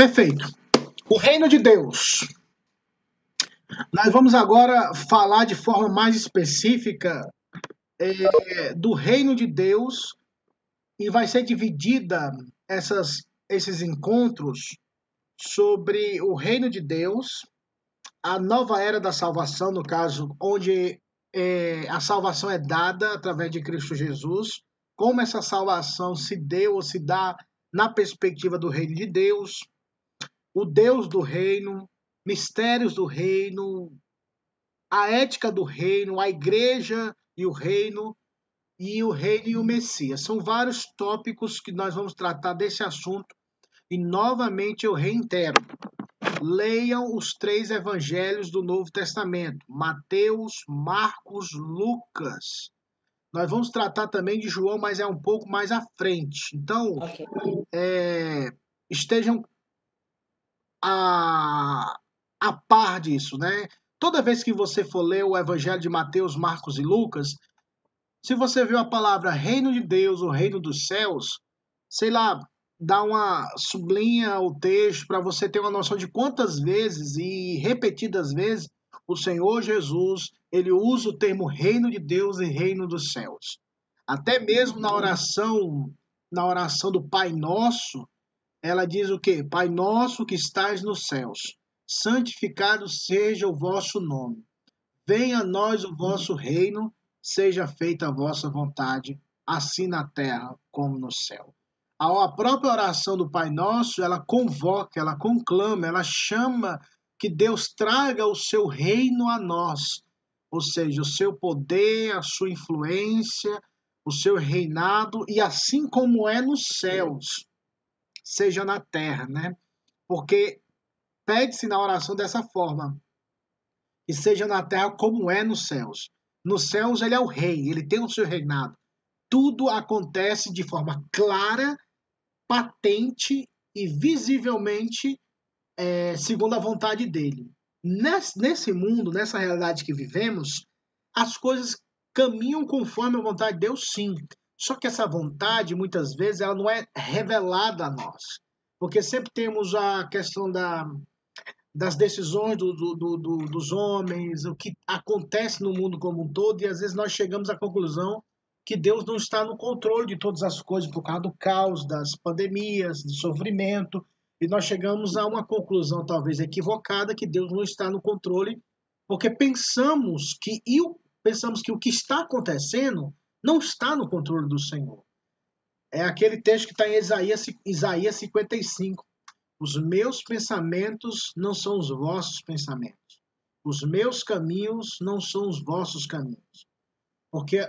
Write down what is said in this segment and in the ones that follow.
Perfeito. O reino de Deus. Nós vamos agora falar de forma mais específica é, do reino de Deus e vai ser dividida essas, esses encontros sobre o reino de Deus, a nova era da salvação, no caso, onde é, a salvação é dada através de Cristo Jesus, como essa salvação se deu ou se dá na perspectiva do reino de Deus, o Deus do reino, mistérios do reino, a ética do reino, a igreja e o reino, e o reino e o Messias. São vários tópicos que nós vamos tratar desse assunto e novamente eu reitero. Leiam os três evangelhos do Novo Testamento: Mateus, Marcos, Lucas. Nós vamos tratar também de João, mas é um pouco mais à frente. Então, okay. é, estejam a, a par disso, né? Toda vez que você for ler o Evangelho de Mateus, Marcos e Lucas, se você viu a palavra reino de Deus ou reino dos céus, sei lá, dá uma sublinha o texto para você ter uma noção de quantas vezes e repetidas vezes o Senhor Jesus, ele usa o termo reino de Deus e reino dos céus. Até mesmo na oração, na oração do Pai Nosso, ela diz o quê? Pai nosso que estais nos céus, santificado seja o vosso nome. Venha a nós o vosso reino, seja feita a vossa vontade, assim na terra como no céu. A própria oração do Pai Nosso, ela convoca, ela conclama, ela chama que Deus traga o seu reino a nós, ou seja, o seu poder, a sua influência, o seu reinado, e assim como é nos céus seja na terra, né? Porque pede-se na oração dessa forma, que seja na terra como é nos céus. Nos céus ele é o rei, ele tem o seu reinado. Tudo acontece de forma clara, patente e visivelmente é, segundo a vontade dele. Nesse, nesse mundo, nessa realidade que vivemos, as coisas caminham conforme a vontade de Deus, sim. Só que essa vontade, muitas vezes, ela não é revelada a nós. Porque sempre temos a questão da, das decisões do, do, do, dos homens, o que acontece no mundo como um todo, e às vezes nós chegamos à conclusão que Deus não está no controle de todas as coisas por causa do caos, das pandemias, do sofrimento, e nós chegamos a uma conclusão talvez equivocada que Deus não está no controle, porque pensamos que e pensamos que o que está acontecendo não está no controle do Senhor. É aquele texto que está em Isaías, Isaías 55. Os meus pensamentos não são os vossos pensamentos. Os meus caminhos não são os vossos caminhos. Porque,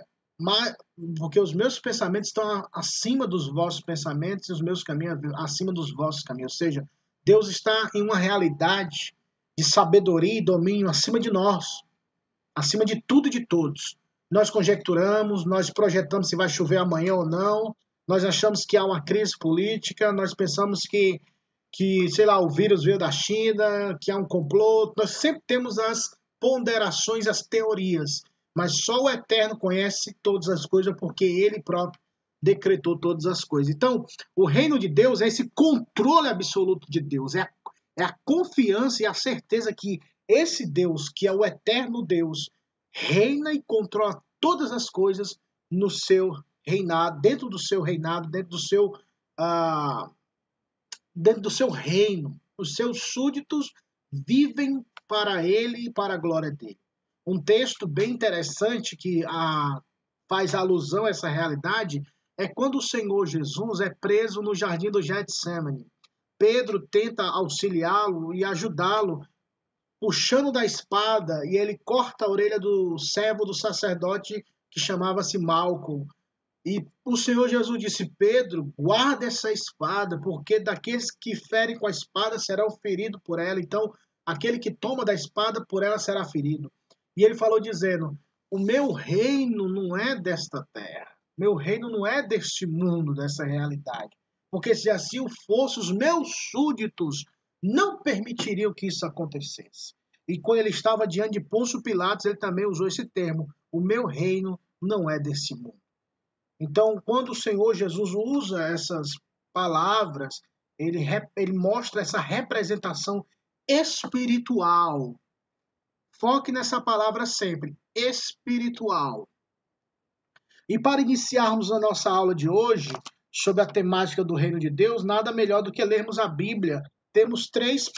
porque os meus pensamentos estão acima dos vossos pensamentos e os meus caminhos acima dos vossos caminhos. Ou seja, Deus está em uma realidade de sabedoria e domínio acima de nós, acima de tudo e de todos. Nós conjecturamos, nós projetamos se vai chover amanhã ou não, nós achamos que há uma crise política, nós pensamos que, que sei lá, o vírus veio da China, que há um complô. Nós sempre temos as ponderações, as teorias, mas só o Eterno conhece todas as coisas porque ele próprio decretou todas as coisas. Então, o reino de Deus é esse controle absoluto de Deus, é a, é a confiança e a certeza que esse Deus, que é o eterno Deus, reina e controla todas as coisas no seu reinado, dentro do seu reinado, dentro do seu uh, dentro do seu reino. Os seus súditos vivem para ele e para a glória dele. Um texto bem interessante que uh, faz alusão a essa realidade é quando o Senhor Jesus é preso no jardim do Getsemane. Pedro tenta auxiliá-lo e ajudá-lo puxando da espada e ele corta a orelha do servo do sacerdote que chamava-se Malcolm. E o Senhor Jesus disse: Pedro, guarda essa espada, porque daqueles que ferem com a espada será o ferido por ela. Então, aquele que toma da espada por ela será ferido. E ele falou dizendo: O meu reino não é desta terra, meu reino não é deste mundo, dessa realidade. Porque se assim o fosse, os meus súditos não permitiriam que isso acontecesse. E quando ele estava diante de Pôncio Pilatos, ele também usou esse termo: o meu reino não é desse mundo. Então, quando o Senhor Jesus usa essas palavras, ele, ele mostra essa representação espiritual. Foque nessa palavra sempre, espiritual. E para iniciarmos a nossa aula de hoje sobre a temática do reino de Deus, nada melhor do que lermos a Bíblia. Temos três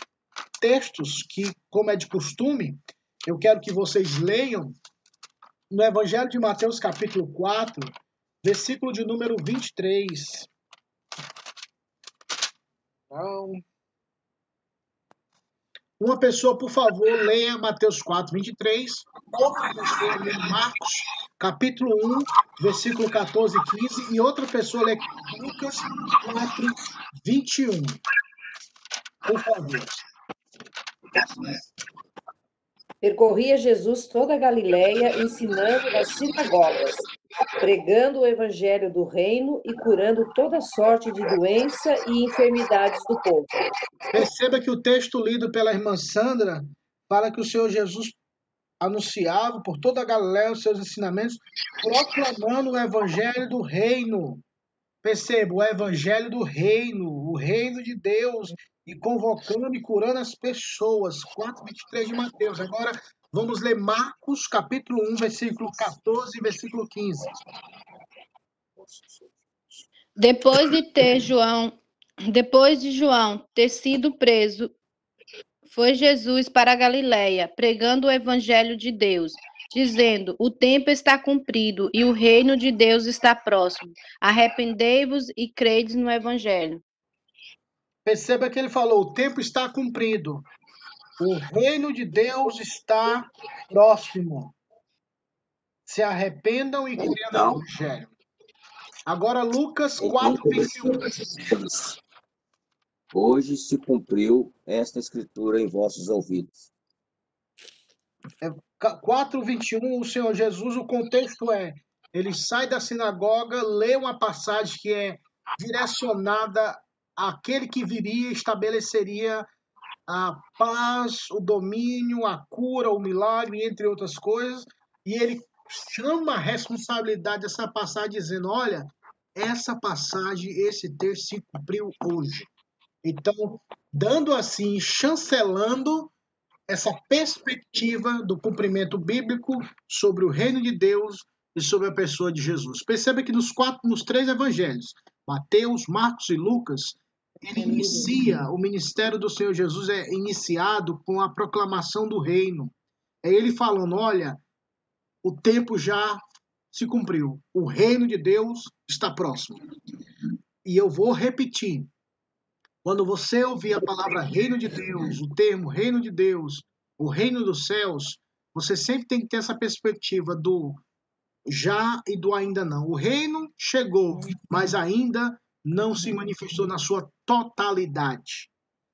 textos que, como é de costume, eu quero que vocês leiam no Evangelho de Mateus, capítulo 4, versículo de número 23. Então, uma pessoa, por favor, leia Mateus 4, 23. Outra pessoa lê Marcos, capítulo 1, versículo 14 e 15. E outra pessoa lê Lucas 4, 21. Por favor. Percorria Jesus toda a Galiléia, ensinando nas sinagogas, pregando o evangelho do reino e curando toda sorte de doença e enfermidades do povo. Perceba que o texto lido pela irmã Sandra fala que o Senhor Jesus anunciava por toda a Galiléia os seus ensinamentos, proclamando o evangelho do reino. Perceba, o evangelho do reino, o reino de Deus, e convocando e curando as pessoas. 4,23 de Mateus. Agora vamos ler Marcos, capítulo 1, versículo 14 e versículo 15. Depois de ter João, depois de João ter sido preso, foi Jesus para a Galiléia, pregando o evangelho de Deus, dizendo: O tempo está cumprido e o reino de Deus está próximo. Arrependei-vos e credes no evangelho. Perceba que ele falou: o tempo está cumprido. O reino de Deus está próximo. Se arrependam e creiam então, no Evangelho. Agora, Lucas 4, 21. Hoje se cumpriu esta escritura em vossos ouvidos. É, 4, 21, o Senhor Jesus, o contexto é: ele sai da sinagoga, lê uma passagem que é direcionada aquele que viria estabeleceria a paz, o domínio, a cura, o milagre, entre outras coisas, e ele chama a responsabilidade dessa passagem dizendo: olha, essa passagem, esse texto se cumpriu hoje. Então, dando assim, chancelando essa perspectiva do cumprimento bíblico sobre o reino de Deus e sobre a pessoa de Jesus. Perceba que nos quatro, nos três evangelhos, Mateus, Marcos e Lucas, ele inicia, o ministério do Senhor Jesus é iniciado com a proclamação do reino. É ele falando: olha, o tempo já se cumpriu, o reino de Deus está próximo. E eu vou repetir: quando você ouvir a palavra reino de Deus, o termo reino de Deus, o reino dos céus, você sempre tem que ter essa perspectiva do já e do ainda não. O reino chegou, mas ainda não se manifestou na sua totalidade.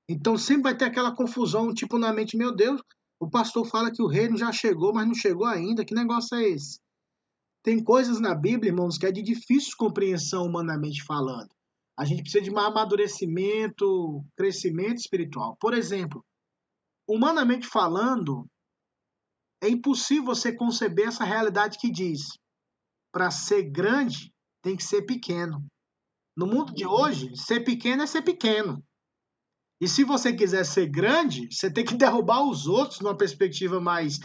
Então sempre vai ter aquela confusão, tipo na mente, meu Deus, o pastor fala que o reino já chegou, mas não chegou ainda. Que negócio é esse? Tem coisas na Bíblia, irmãos, que é de difícil compreensão humanamente falando. A gente precisa de mais amadurecimento, crescimento espiritual. Por exemplo, humanamente falando, é impossível você conceber essa realidade que diz: para ser grande, tem que ser pequeno. No mundo de hoje, ser pequeno é ser pequeno. E se você quiser ser grande, você tem que derrubar os outros numa perspectiva mais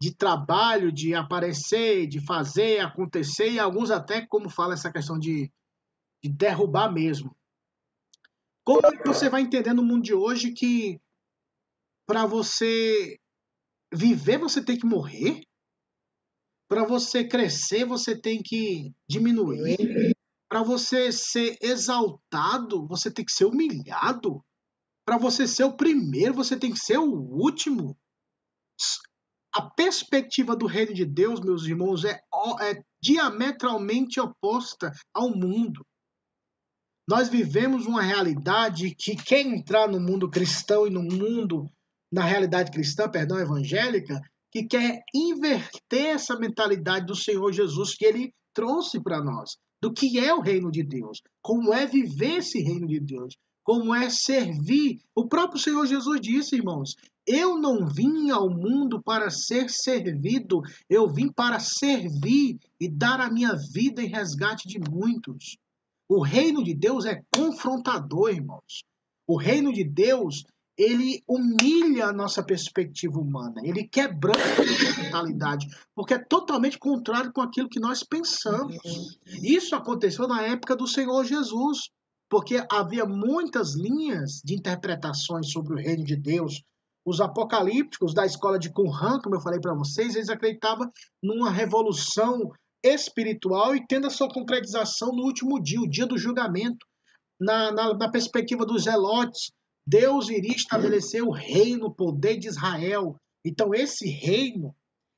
de trabalho, de aparecer, de fazer acontecer, e alguns até, como fala essa questão de, de derrubar mesmo. Como é você vai entender no mundo de hoje que para você viver você tem que morrer? Para você crescer você tem que diminuir? Para você ser exaltado, você tem que ser humilhado. Para você ser o primeiro, você tem que ser o último. A perspectiva do reino de Deus, meus irmãos, é, é diametralmente oposta ao mundo. Nós vivemos uma realidade que quer entrar no mundo cristão e no mundo, na realidade cristã, perdão, evangélica, que quer inverter essa mentalidade do Senhor Jesus que ele trouxe para nós do que é o reino de Deus, como é viver esse reino de Deus, como é servir. O próprio Senhor Jesus disse, irmãos: Eu não vim ao mundo para ser servido, eu vim para servir e dar a minha vida em resgate de muitos. O reino de Deus é confrontador, irmãos. O reino de Deus, ele humilha a nossa perspectiva humana, ele quebranta a mentalidade, porque é totalmente contrário com aquilo que nós pensamos. Isso aconteceu na época do Senhor Jesus, porque havia muitas linhas de interpretações sobre o reino de Deus. Os apocalípticos da escola de Qumran, como eu falei para vocês, eles acreditavam numa revolução espiritual e tendo a sua concretização no último dia, o dia do julgamento. Na, na, na perspectiva dos zelotes, Deus iria estabelecer o reino, o poder de Israel. Então, esse reino,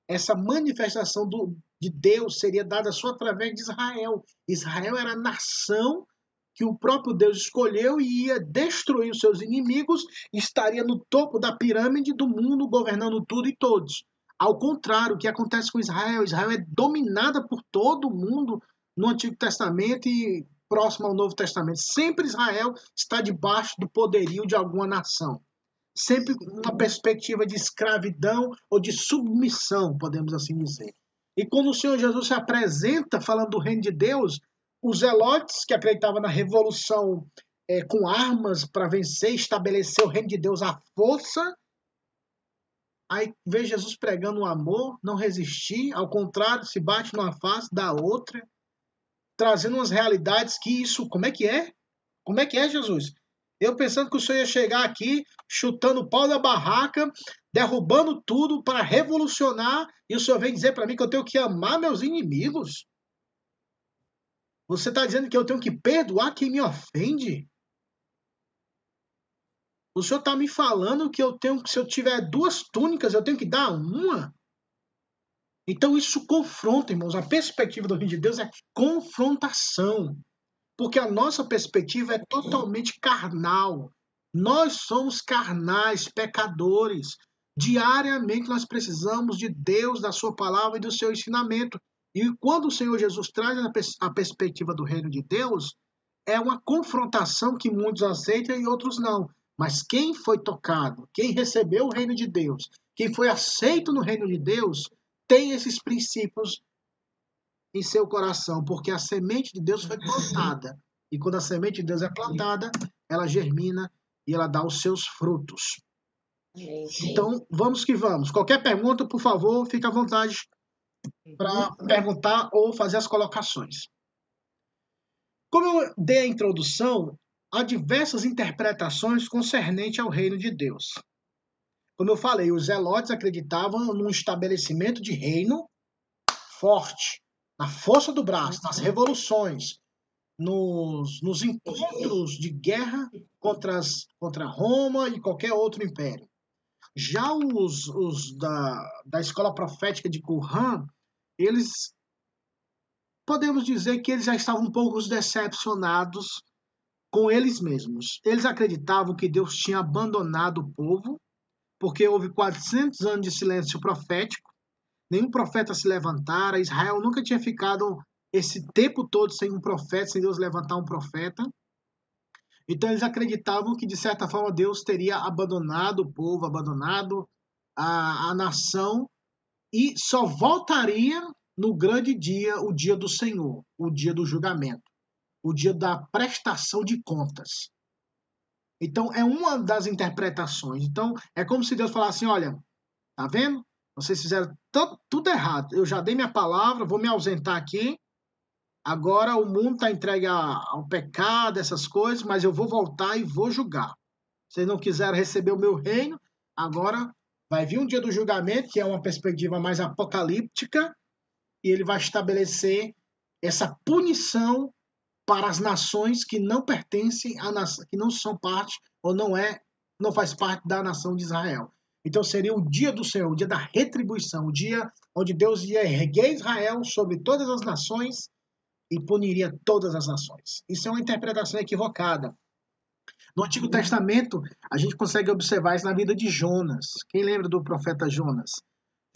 essa manifestação do, de Deus seria dada só através de Israel. Israel era a nação que o próprio Deus escolheu e ia destruir os seus inimigos, estaria no topo da pirâmide do mundo, governando tudo e todos. Ao contrário, o que acontece com Israel? Israel é dominada por todo mundo no Antigo Testamento e próximo ao Novo Testamento. Sempre Israel está debaixo do poderio de alguma nação. Sempre uma perspectiva de escravidão ou de submissão, podemos assim dizer. E quando o Senhor Jesus se apresenta falando do reino de Deus, os zelotes que acreditavam na revolução é, com armas para vencer, estabelecer o reino de Deus à força, Aí vê Jesus pregando o amor, não resistir, ao contrário, se bate numa face, da outra, trazendo umas realidades que isso, como é que é? Como é que é, Jesus? Eu pensando que o senhor ia chegar aqui chutando o pau da barraca, derrubando tudo para revolucionar, e o senhor vem dizer para mim que eu tenho que amar meus inimigos? Você está dizendo que eu tenho que perdoar quem me ofende? O senhor está me falando que eu tenho que, se eu tiver duas túnicas, eu tenho que dar uma? Então isso confronta, irmãos. A perspectiva do reino de Deus é confrontação. Porque a nossa perspectiva é totalmente carnal. Nós somos carnais, pecadores. Diariamente nós precisamos de Deus, da sua palavra e do seu ensinamento. E quando o Senhor Jesus traz a perspectiva do reino de Deus, é uma confrontação que muitos aceitam e outros não. Mas quem foi tocado, quem recebeu o reino de Deus, quem foi aceito no reino de Deus, tem esses princípios em seu coração, porque a semente de Deus foi plantada. E quando a semente de Deus é plantada, ela germina e ela dá os seus frutos. Então, vamos que vamos. Qualquer pergunta, por favor, fique à vontade para perguntar ou fazer as colocações. Como eu dei a introdução, há diversas interpretações concernente ao reino de Deus. Como eu falei, os zelotes acreditavam num estabelecimento de reino forte, na força do braço, nas revoluções, nos, nos encontros de guerra contra, as, contra Roma e qualquer outro império. Já os, os da, da escola profética de Qumran, eles podemos dizer que eles já estavam um pouco decepcionados com eles mesmos. Eles acreditavam que Deus tinha abandonado o povo, porque houve 400 anos de silêncio profético, nenhum profeta se levantara, Israel nunca tinha ficado esse tempo todo sem um profeta, sem Deus levantar um profeta. Então eles acreditavam que, de certa forma, Deus teria abandonado o povo, abandonado a, a nação, e só voltaria no grande dia, o dia do Senhor, o dia do julgamento o dia da prestação de contas. Então, é uma das interpretações. Então, é como se Deus falasse assim: olha, tá vendo? Vocês fizeram tudo errado. Eu já dei minha palavra, vou me ausentar aqui. Agora o mundo está entregue ao pecado, essas coisas, mas eu vou voltar e vou julgar. Vocês não quiseram receber o meu reino, agora vai vir um dia do julgamento, que é uma perspectiva mais apocalíptica, e ele vai estabelecer essa punição para as nações que não pertencem a nação, que não são parte ou não é, não faz parte da nação de Israel. Então seria o dia do Senhor, o dia da retribuição, o dia onde Deus ia erguer Israel sobre todas as nações e puniria todas as nações. Isso é uma interpretação equivocada. No Antigo Testamento, a gente consegue observar isso na vida de Jonas. Quem lembra do profeta Jonas?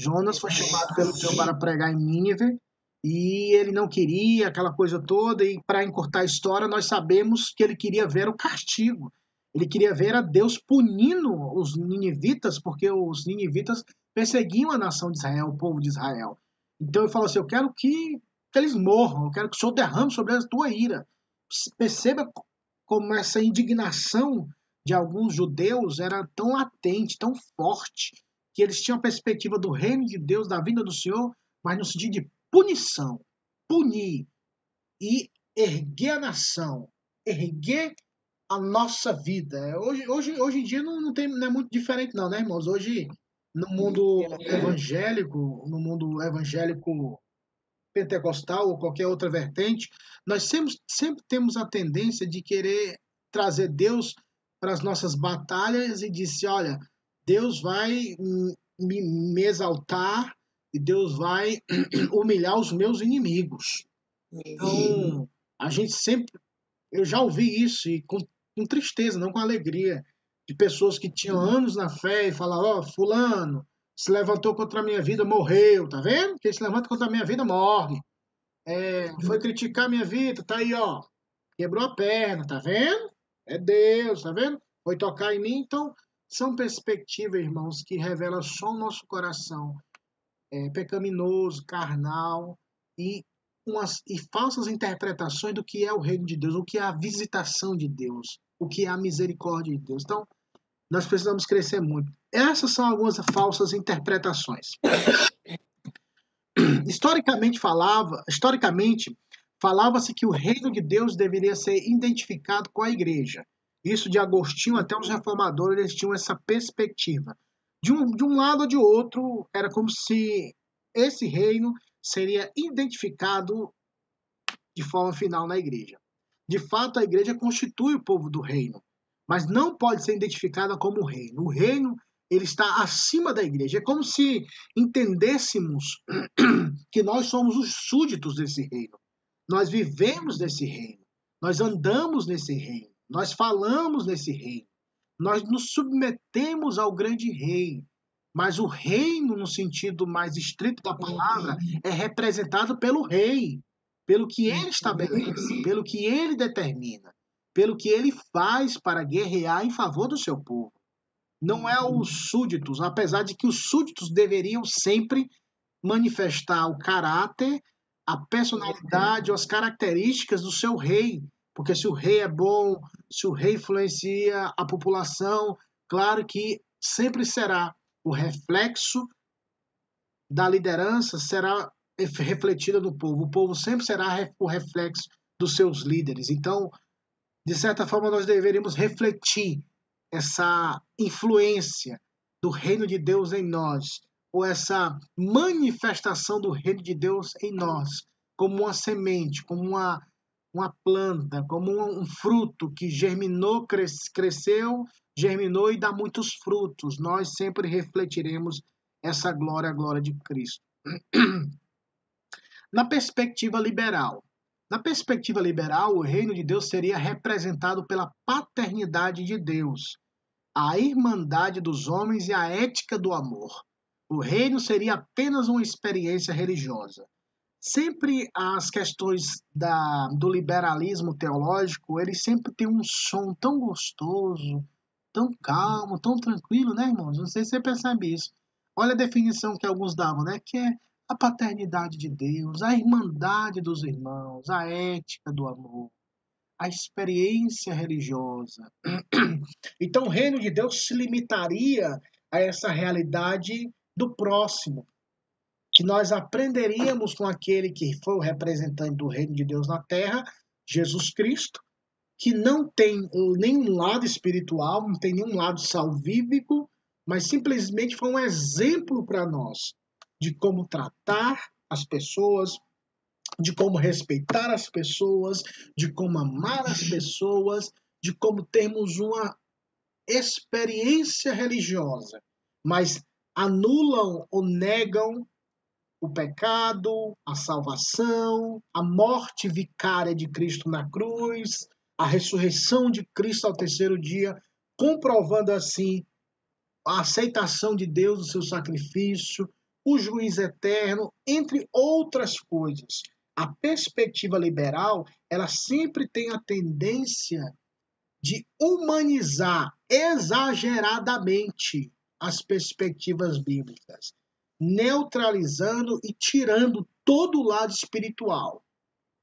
Jonas foi chamado pelo Senhor para pregar em Nínive e ele não queria aquela coisa toda. E para encurtar a história, nós sabemos que ele queria ver o castigo. Ele queria ver a Deus punindo os ninivitas, porque os ninivitas perseguiam a nação de Israel, o povo de Israel. Então ele falou assim: Eu quero que, que eles morram, eu quero que o Senhor derrame sobre a tua ira. perceba como essa indignação de alguns judeus era tão latente, tão forte, que eles tinham a perspectiva do reino de Deus, da vinda do Senhor, mas no sentido de punição, punir e erguer a nação, erguer a nossa vida. Hoje, hoje, hoje em dia não, não, tem, não é muito diferente não, né, irmãos? Hoje, no mundo evangélico, no mundo evangélico pentecostal ou qualquer outra vertente, nós sempre, sempre temos a tendência de querer trazer Deus para as nossas batalhas e disse, olha, Deus vai me, me exaltar e Deus vai humilhar os meus inimigos. Então, a gente sempre, eu já ouvi isso e com, com tristeza, não com alegria, de pessoas que tinham anos na fé e falavam, ó, oh, fulano, se levantou contra a minha vida, morreu, tá vendo? Quem se levanta contra a minha vida, morre. É, foi criticar a minha vida, tá aí, ó, quebrou a perna, tá vendo? É Deus, tá vendo? Foi tocar em mim, então são perspectivas, irmãos, que revelam só o nosso coração é, pecaminoso, carnal e umas e falsas interpretações do que é o reino de Deus, o que é a visitação de Deus, o que é a misericórdia de Deus. Então, nós precisamos crescer muito. Essas são algumas falsas interpretações. historicamente falava, historicamente falava-se que o reino de Deus deveria ser identificado com a igreja. Isso de Agostinho até os reformadores eles tinham essa perspectiva. De um, de um lado ou de outro, era como se esse reino seria identificado de forma final na igreja. De fato, a igreja constitui o povo do reino, mas não pode ser identificada como reino. O reino ele está acima da igreja. É como se entendêssemos que nós somos os súditos desse reino. Nós vivemos nesse reino. Nós andamos nesse reino. Nós falamos nesse reino. Nós nos submetemos ao grande rei. Mas o reino, no sentido mais estrito da palavra, é representado pelo rei, pelo que ele estabelece, pelo que ele determina, pelo que ele faz para guerrear em favor do seu povo. Não é os súditos, apesar de que os súditos deveriam sempre manifestar o caráter, a personalidade ou as características do seu rei. Porque se o rei é bom, se o rei influencia a população, claro que sempre será o reflexo da liderança será refletida no povo. O povo sempre será o reflexo dos seus líderes. Então, de certa forma, nós deveríamos refletir essa influência do reino de Deus em nós, ou essa manifestação do reino de Deus em nós, como uma semente, como uma, uma planta, como um, fruto que germinou, cres, cresceu germinou e dá muitos frutos. Nós sempre refletiremos essa glória, a glória de Cristo. Na perspectiva liberal, na perspectiva liberal, o reino de Deus seria representado pela paternidade de Deus, a irmandade dos homens e a ética do amor. O reino seria apenas uma experiência religiosa. Sempre as questões da, do liberalismo teológico, eles sempre têm um som tão gostoso, tão calmo, tão tranquilo, né, irmãos? Não sei se você percebe isso. Olha a definição que alguns davam, né? Que é a paternidade de Deus, a irmandade dos irmãos, a ética do amor, a experiência religiosa. Então, o reino de Deus se limitaria a essa realidade do próximo, que nós aprenderíamos com aquele que foi o representante do reino de Deus na terra, Jesus Cristo, que não tem nenhum lado espiritual, não tem nenhum lado salvífico, mas simplesmente foi um exemplo para nós de como tratar as pessoas, de como respeitar as pessoas, de como amar as pessoas, de como termos uma experiência religiosa, mas anulam ou negam o pecado, a salvação, a morte vicária de Cristo na cruz, a ressurreição de Cristo ao terceiro dia, comprovando assim a aceitação de Deus do seu sacrifício, o juiz eterno, entre outras coisas. A perspectiva liberal, ela sempre tem a tendência de humanizar exageradamente as perspectivas bíblicas, neutralizando e tirando todo o lado espiritual.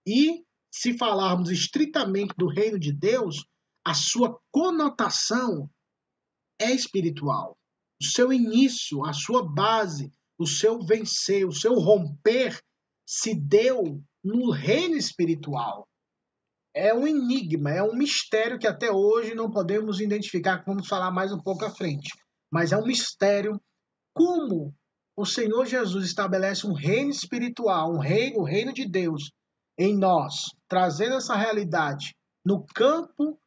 E se falarmos estritamente do reino de Deus, a sua conotação é espiritual. O seu início, a sua base, o seu vencer, o seu romper se deu no reino espiritual. É um enigma, é um mistério que até hoje não podemos identificar, vamos falar mais um pouco à frente. Mas é um mistério como o Senhor Jesus estabelece um reino espiritual, um reino, o reino de Deus em nós, trazendo essa realidade no campo,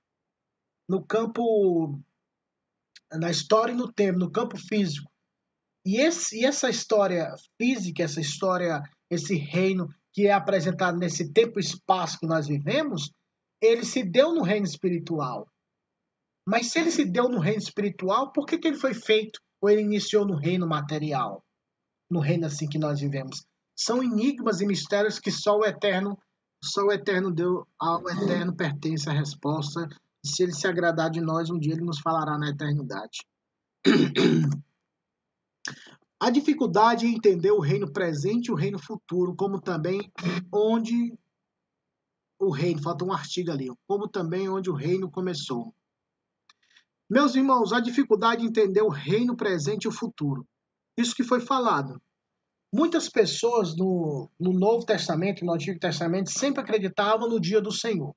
no campo, na história e no tempo, no campo físico. E, esse, e essa história física, essa história, esse reino que é apresentado nesse tempo e espaço que nós vivemos, ele se deu no reino espiritual. Mas se ele se deu no reino espiritual, por que, que ele foi feito ou ele iniciou no reino material? No reino assim que nós vivemos. São enigmas e mistérios que só o eterno, só o eterno deu, ao eterno pertence a resposta. E se ele se agradar de nós, um dia ele nos falará na eternidade. A dificuldade em entender o reino presente e o reino futuro, como também onde o reino, falta um artigo ali, como também onde o reino começou. Meus irmãos, a dificuldade em entender o reino presente e o futuro. Isso que foi falado. Muitas pessoas no, no Novo Testamento, no Antigo Testamento, sempre acreditavam no dia do Senhor.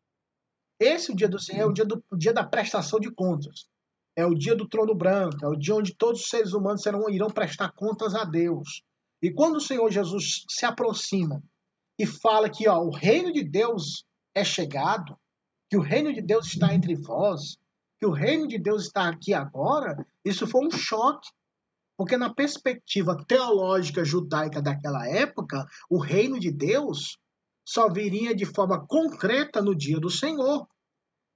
Esse o dia do Senhor é o dia, do, o dia da prestação de contas. É o dia do trono branco, é o dia onde todos os seres humanos serão, irão prestar contas a Deus. E quando o Senhor Jesus se aproxima e fala que ó, o reino de Deus é chegado, que o reino de Deus está entre vós, que o reino de Deus está aqui agora, isso foi um choque. Porque na perspectiva teológica judaica daquela época, o reino de Deus só viria de forma concreta no dia do Senhor.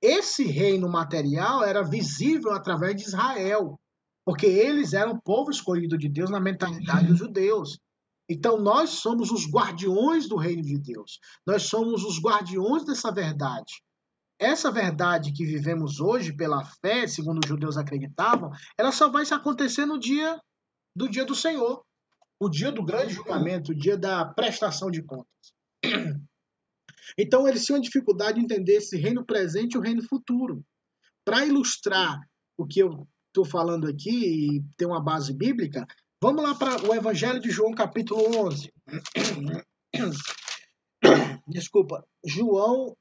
Esse reino material era visível através de Israel, porque eles eram o povo escolhido de Deus na mentalidade dos judeus. Então nós somos os guardiões do reino de Deus. Nós somos os guardiões dessa verdade. Essa verdade que vivemos hoje pela fé, segundo os judeus acreditavam, ela só vai se acontecer no dia do dia do Senhor, o dia do grande julgamento, o dia da prestação de contas. Então, eles tinham dificuldade de entender esse reino presente e o reino futuro. Para ilustrar o que eu estou falando aqui e ter uma base bíblica, vamos lá para o Evangelho de João, capítulo 11. Desculpa, João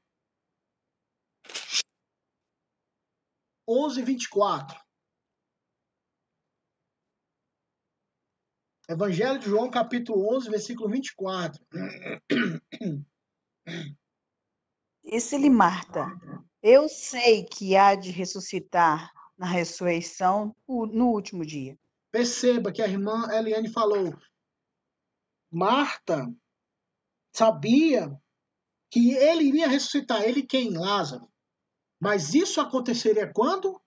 11, 24. Evangelho de João, capítulo 11, versículo 24. Disse-lhe Marta: Eu sei que há de ressuscitar na ressurreição no último dia. Perceba que a irmã Eliane falou. Marta sabia que ele iria ressuscitar. Ele quem? Lázaro. Mas isso aconteceria quando?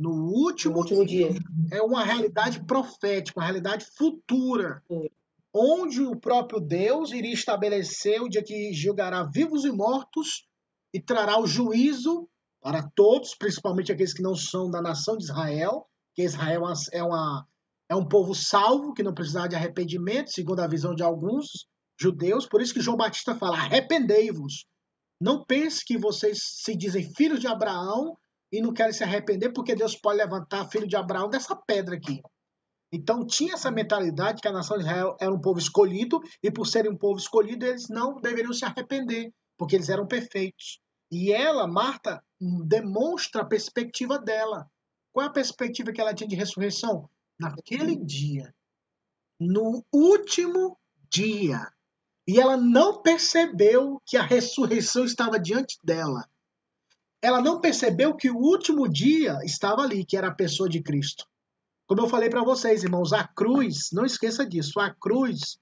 No último, no último dia. É uma realidade profética, uma realidade futura. Sim onde o próprio Deus iria estabelecer o dia que julgará vivos e mortos e trará o juízo para todos, principalmente aqueles que não são da nação de Israel, que Israel é, uma, é um povo salvo, que não precisa de arrependimento, segundo a visão de alguns judeus. Por isso que João Batista fala: arrependei-vos. Não pense que vocês se dizem filhos de Abraão e não querem se arrepender, porque Deus pode levantar filho de Abraão dessa pedra aqui. Então tinha essa mentalidade que a nação de Israel era um povo escolhido e por serem um povo escolhido eles não deveriam se arrepender, porque eles eram perfeitos. E ela, Marta, demonstra a perspectiva dela. Qual é a perspectiva que ela tinha de ressurreição? Naquele dia, no último dia. E ela não percebeu que a ressurreição estava diante dela. Ela não percebeu que o último dia estava ali, que era a pessoa de Cristo. Como eu falei para vocês, irmãos, a cruz, não esqueça disso, a cruz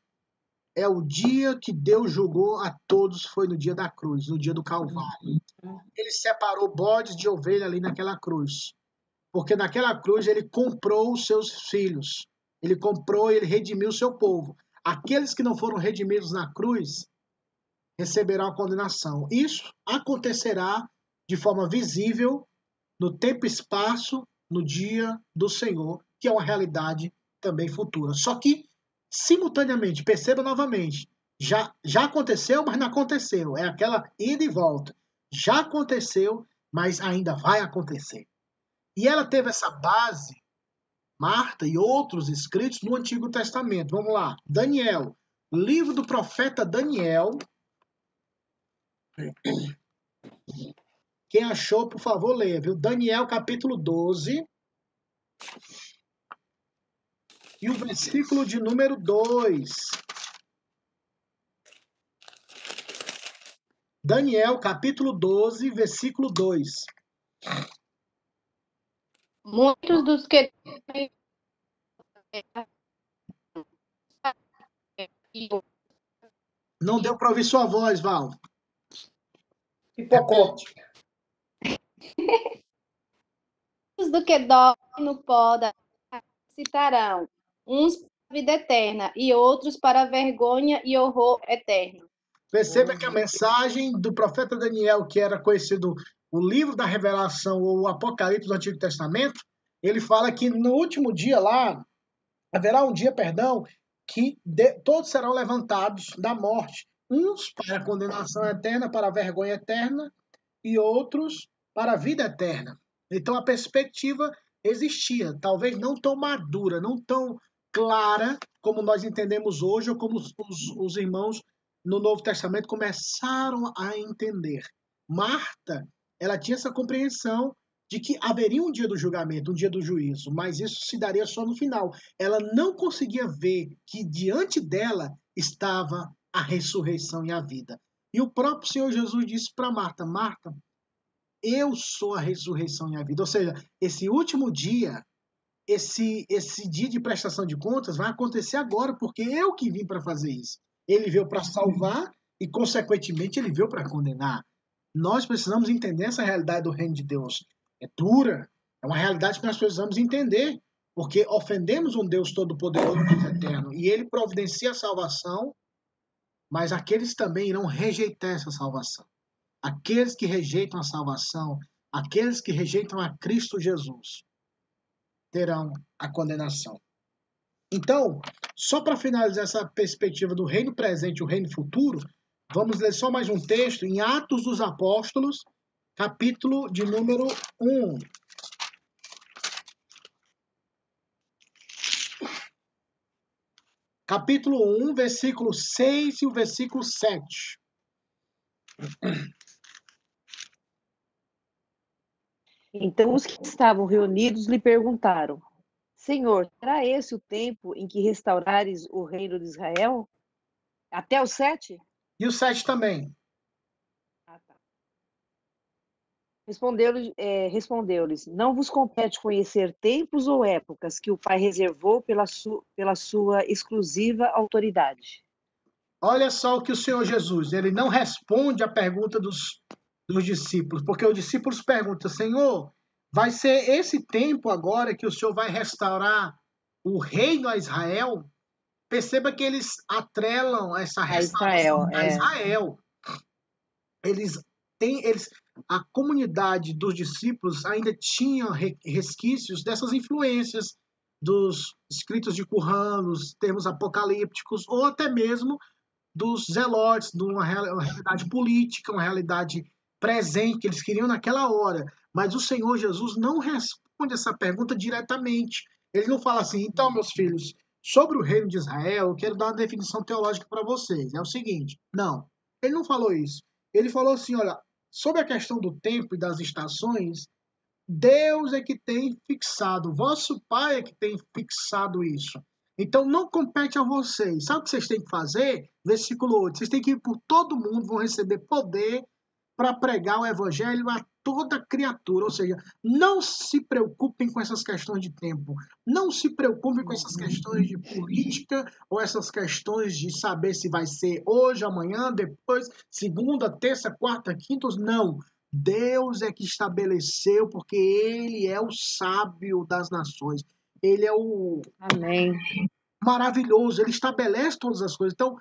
é o dia que Deus julgou a todos, foi no dia da cruz, no dia do Calvário. Ele separou bodes de ovelha ali naquela cruz. Porque naquela cruz ele comprou os seus filhos. Ele comprou ele redimiu o seu povo. Aqueles que não foram redimidos na cruz receberão a condenação. Isso acontecerá de forma visível no tempo e espaço no dia do Senhor que é uma realidade também futura. Só que, simultaneamente, perceba novamente, Já, já aconteceu, mas não aconteceu. É aquela ida e volta. Já aconteceu, mas ainda vai acontecer. E ela teve essa base, Marta e outros escritos no Antigo Testamento. Vamos lá. Daniel, livro do profeta Daniel. Quem achou, por favor, leia, viu? Daniel, capítulo 12. E o versículo de número 2. Daniel, capítulo 12, versículo 2. Muitos dos que Não deu para ouvir sua voz, Val. Pipocou. Muitos do que dormem no pó da citarão, uns para a vida eterna e outros para a vergonha e horror eterno. Perceba que a mensagem do profeta Daniel, que era conhecido o livro da revelação ou o Apocalipse do Antigo Testamento, ele fala que no último dia lá, haverá um dia, perdão, que de, todos serão levantados da morte, uns para a condenação eterna, para a vergonha eterna, e outros para a vida eterna. Então a perspectiva existia, talvez não tão madura, não tão clara como nós entendemos hoje, ou como os, os, os irmãos no Novo Testamento começaram a entender. Marta, ela tinha essa compreensão de que haveria um dia do julgamento, um dia do juízo, mas isso se daria só no final. Ela não conseguia ver que diante dela estava a ressurreição e a vida. E o próprio Senhor Jesus disse para Marta: Marta, eu sou a ressurreição e a vida. Ou seja, esse último dia, esse, esse dia de prestação de contas vai acontecer agora, porque eu que vim para fazer isso. Ele veio para salvar e, consequentemente, ele veio para condenar. Nós precisamos entender essa realidade do reino de Deus. É dura, é uma realidade que nós precisamos entender, porque ofendemos um Deus todo-poderoso e eterno, e ele providencia a salvação, mas aqueles também irão rejeitar essa salvação. Aqueles que rejeitam a salvação, aqueles que rejeitam a Cristo Jesus, terão a condenação. Então, só para finalizar essa perspectiva do reino presente e o reino futuro, vamos ler só mais um texto em Atos dos Apóstolos, capítulo de número 1. Capítulo 1, versículo 6 e o versículo 7. Então os que estavam reunidos lhe perguntaram: Senhor, será esse o tempo em que restaurares o reino de Israel? Até o sete? E o 7 também. Ah, tá. Respondeu-lhes, é, respondeu-lhes: Não vos compete conhecer tempos ou épocas que o Pai reservou pela, su, pela sua exclusiva autoridade. Olha só o que o Senhor Jesus, ele não responde à pergunta dos, dos discípulos, porque os discípulos perguntam, Senhor, vai ser esse tempo agora que o Senhor vai restaurar o reino a Israel? Perceba que eles atrelam essa restauração Israel, a é. Israel. Eles têm, eles, a comunidade dos discípulos ainda tinha re- resquícios dessas influências dos escritos de Qur'an, dos termos apocalípticos, ou até mesmo dos zelotes, de uma realidade política, uma realidade presente que eles queriam naquela hora. Mas o Senhor Jesus não responde essa pergunta diretamente. Ele não fala assim, então, meus filhos, sobre o reino de Israel, eu quero dar uma definição teológica para vocês. É o seguinte: não, ele não falou isso. Ele falou assim: olha, sobre a questão do tempo e das estações, Deus é que tem fixado, vosso Pai é que tem fixado isso. Então não compete a vocês. Sabe o que vocês têm que fazer? Versículo 8. Vocês têm que ir por todo mundo, vão receber poder para pregar o evangelho a toda criatura. Ou seja, não se preocupem com essas questões de tempo. Não se preocupem com essas questões de política ou essas questões de saber se vai ser hoje, amanhã, depois, segunda, terça, quarta, quinta. Não. Deus é que estabeleceu, porque Ele é o sábio das nações. Ele é o Amém. maravilhoso, ele estabelece todas as coisas. Então,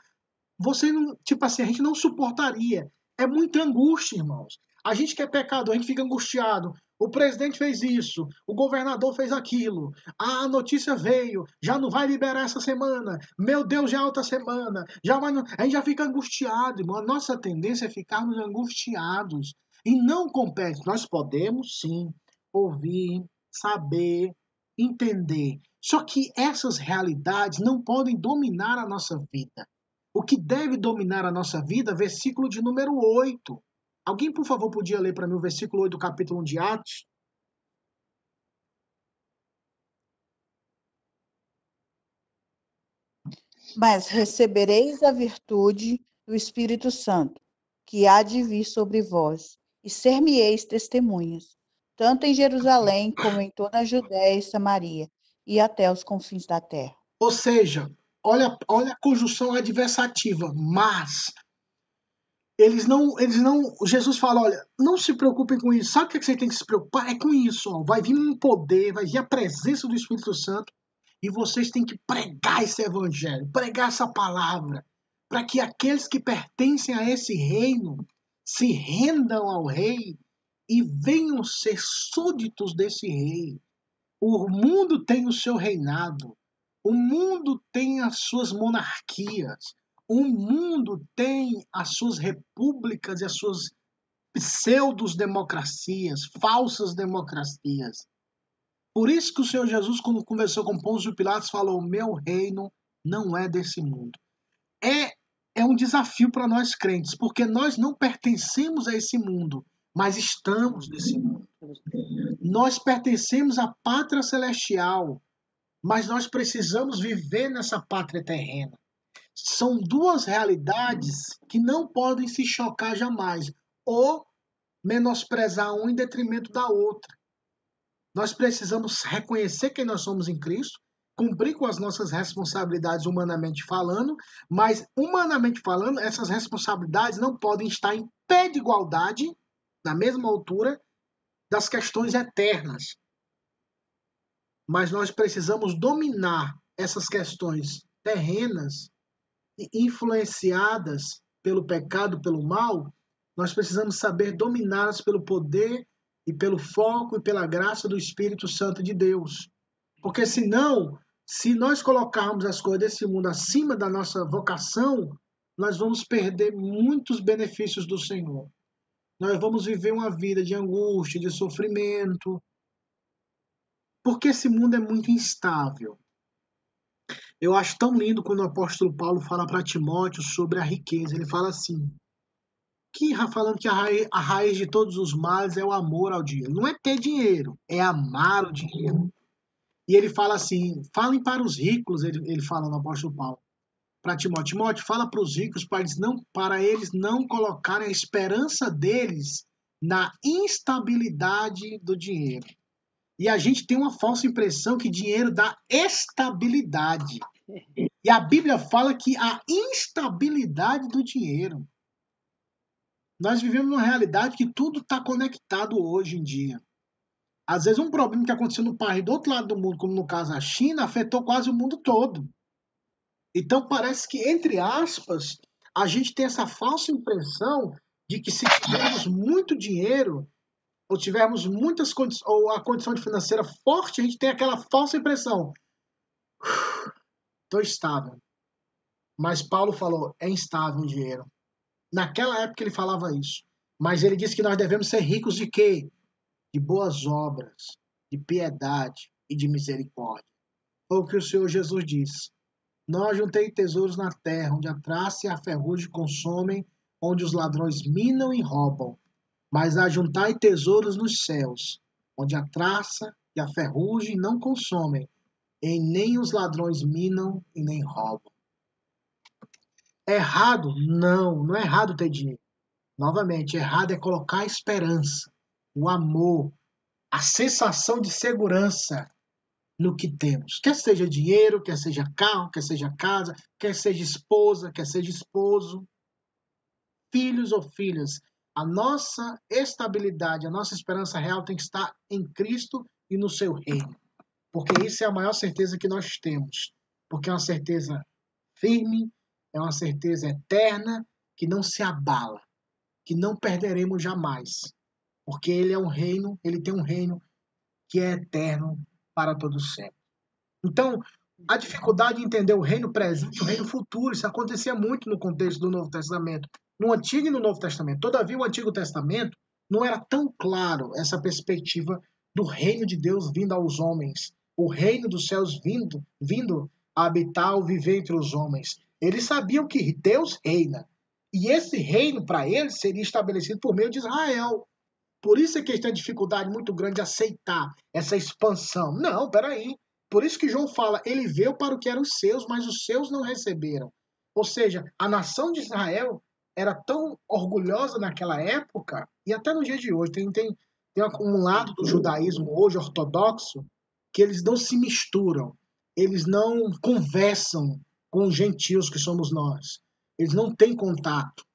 você não, tipo assim, a gente não suportaria. É muita angústia, irmãos. A gente que é pecador, a gente fica angustiado. O presidente fez isso, o governador fez aquilo, a notícia veio, já não vai liberar essa semana, meu Deus, já é outra semana, já vai, a gente já fica angustiado, irmão. A nossa tendência é ficarmos angustiados e não compete. Nós podemos sim ouvir, saber, entender. Só que essas realidades não podem dominar a nossa vida. O que deve dominar a nossa vida, versículo de número 8. Alguém, por favor, podia ler para mim o versículo 8 do capítulo 1 de Atos? Mas recebereis a virtude do Espírito Santo, que há de vir sobre vós, e ser-me-eis testemunhas, tanto em Jerusalém como em toda a Judéia e Samaria, e até os confins da terra. Ou seja, olha, olha a conjunção adversativa, mas eles não, eles não. Jesus fala: olha, não se preocupem com isso. Sabe o que você tem que se preocupar? É com isso. Ó. Vai vir um poder, vai vir a presença do Espírito Santo e vocês têm que pregar esse evangelho, pregar essa palavra, para que aqueles que pertencem a esse reino se rendam ao rei e venham ser súditos desse rei. O mundo tem o seu reinado, o mundo tem as suas monarquias, o mundo tem as suas repúblicas e as suas pseudos-democracias, falsas democracias. Por isso que o Senhor Jesus, quando conversou com Pôncio Pilatos, falou: Meu reino não é desse mundo. É, é um desafio para nós crentes, porque nós não pertencemos a esse mundo, mas estamos nesse mundo. Nós pertencemos à pátria celestial, mas nós precisamos viver nessa pátria terrena são duas realidades que não podem se chocar jamais ou menosprezar um em detrimento da outra. Nós precisamos reconhecer quem nós somos em Cristo, cumprir com as nossas responsabilidades humanamente falando, mas humanamente falando, essas responsabilidades não podem estar em pé de igualdade, na mesma altura, das questões eternas. Mas nós precisamos dominar essas questões terrenas influenciadas pelo pecado, pelo mal, nós precisamos saber dominá-las pelo poder e pelo foco e pela graça do Espírito Santo de Deus. Porque senão, se nós colocarmos as coisas desse mundo acima da nossa vocação, nós vamos perder muitos benefícios do Senhor. Nós vamos viver uma vida de angústia, de sofrimento, porque esse mundo é muito instável. Eu acho tão lindo quando o apóstolo Paulo fala para Timóteo sobre a riqueza. Ele fala assim: que falando que a raiz, a raiz, de todos os males é o amor ao dinheiro. Não é ter dinheiro, é amar o dinheiro. E ele fala assim: falem para os ricos, ele, ele fala no apóstolo Paulo. Para Timóteo, Timóteo, fala para os ricos para eles, não, para eles não colocarem a esperança deles na instabilidade do dinheiro. E a gente tem uma falsa impressão que dinheiro dá estabilidade. E a Bíblia fala que a instabilidade do dinheiro. Nós vivemos numa realidade que tudo está conectado hoje em dia. Às vezes, um problema que aconteceu no país do outro lado do mundo, como no caso a China, afetou quase o mundo todo. Então, parece que, entre aspas, a gente tem essa falsa impressão de que se tivermos muito dinheiro, ou tivermos muitas condições, ou a condição financeira forte, a gente tem aquela falsa impressão. Estou estável. Mas Paulo falou, é instável o dinheiro. Naquela época ele falava isso. Mas ele disse que nós devemos ser ricos de quê? De boas obras, de piedade e de misericórdia. Foi o que o Senhor Jesus disse. Não ajuntei tesouros na terra, onde a traça e a ferrugem consomem, onde os ladrões minam e roubam mas ajuntai tesouros nos céus, onde a traça e a ferrugem não consomem, e nem os ladrões minam e nem roubam. É errado? Não, não é errado ter dinheiro. Novamente, errado é colocar a esperança, o amor, a sensação de segurança no que temos. Quer seja dinheiro, quer seja carro, quer seja casa, quer seja esposa, quer seja esposo, filhos ou filhas. A nossa estabilidade, a nossa esperança real tem que estar em Cristo e no seu reino. Porque isso é a maior certeza que nós temos. Porque é uma certeza firme, é uma certeza eterna, que não se abala, que não perderemos jamais. porque ele é um reino, ele tem um reino que é eterno para todos sempre. Então, a dificuldade de entender o reino presente e o reino futuro, isso acontecia muito no contexto do Novo Testamento, no Antigo e no Novo Testamento. Todavia, o Antigo Testamento não era tão claro essa perspectiva do reino de Deus vindo aos homens, o reino dos céus vindo, vindo a habitar ou viver entre os homens. Eles sabiam que Deus reina, e esse reino para eles seria estabelecido por meio de Israel. Por isso é que eles têm dificuldade muito grande de aceitar essa expansão. Não, peraí. Por isso que João fala, ele veio para o que eram os seus, mas os seus não receberam. Ou seja, a nação de Israel era tão orgulhosa naquela época, e até no dia de hoje, tem, tem, tem um lado do judaísmo hoje ortodoxo, que eles não se misturam, eles não conversam com os gentios que somos nós, eles não têm contato.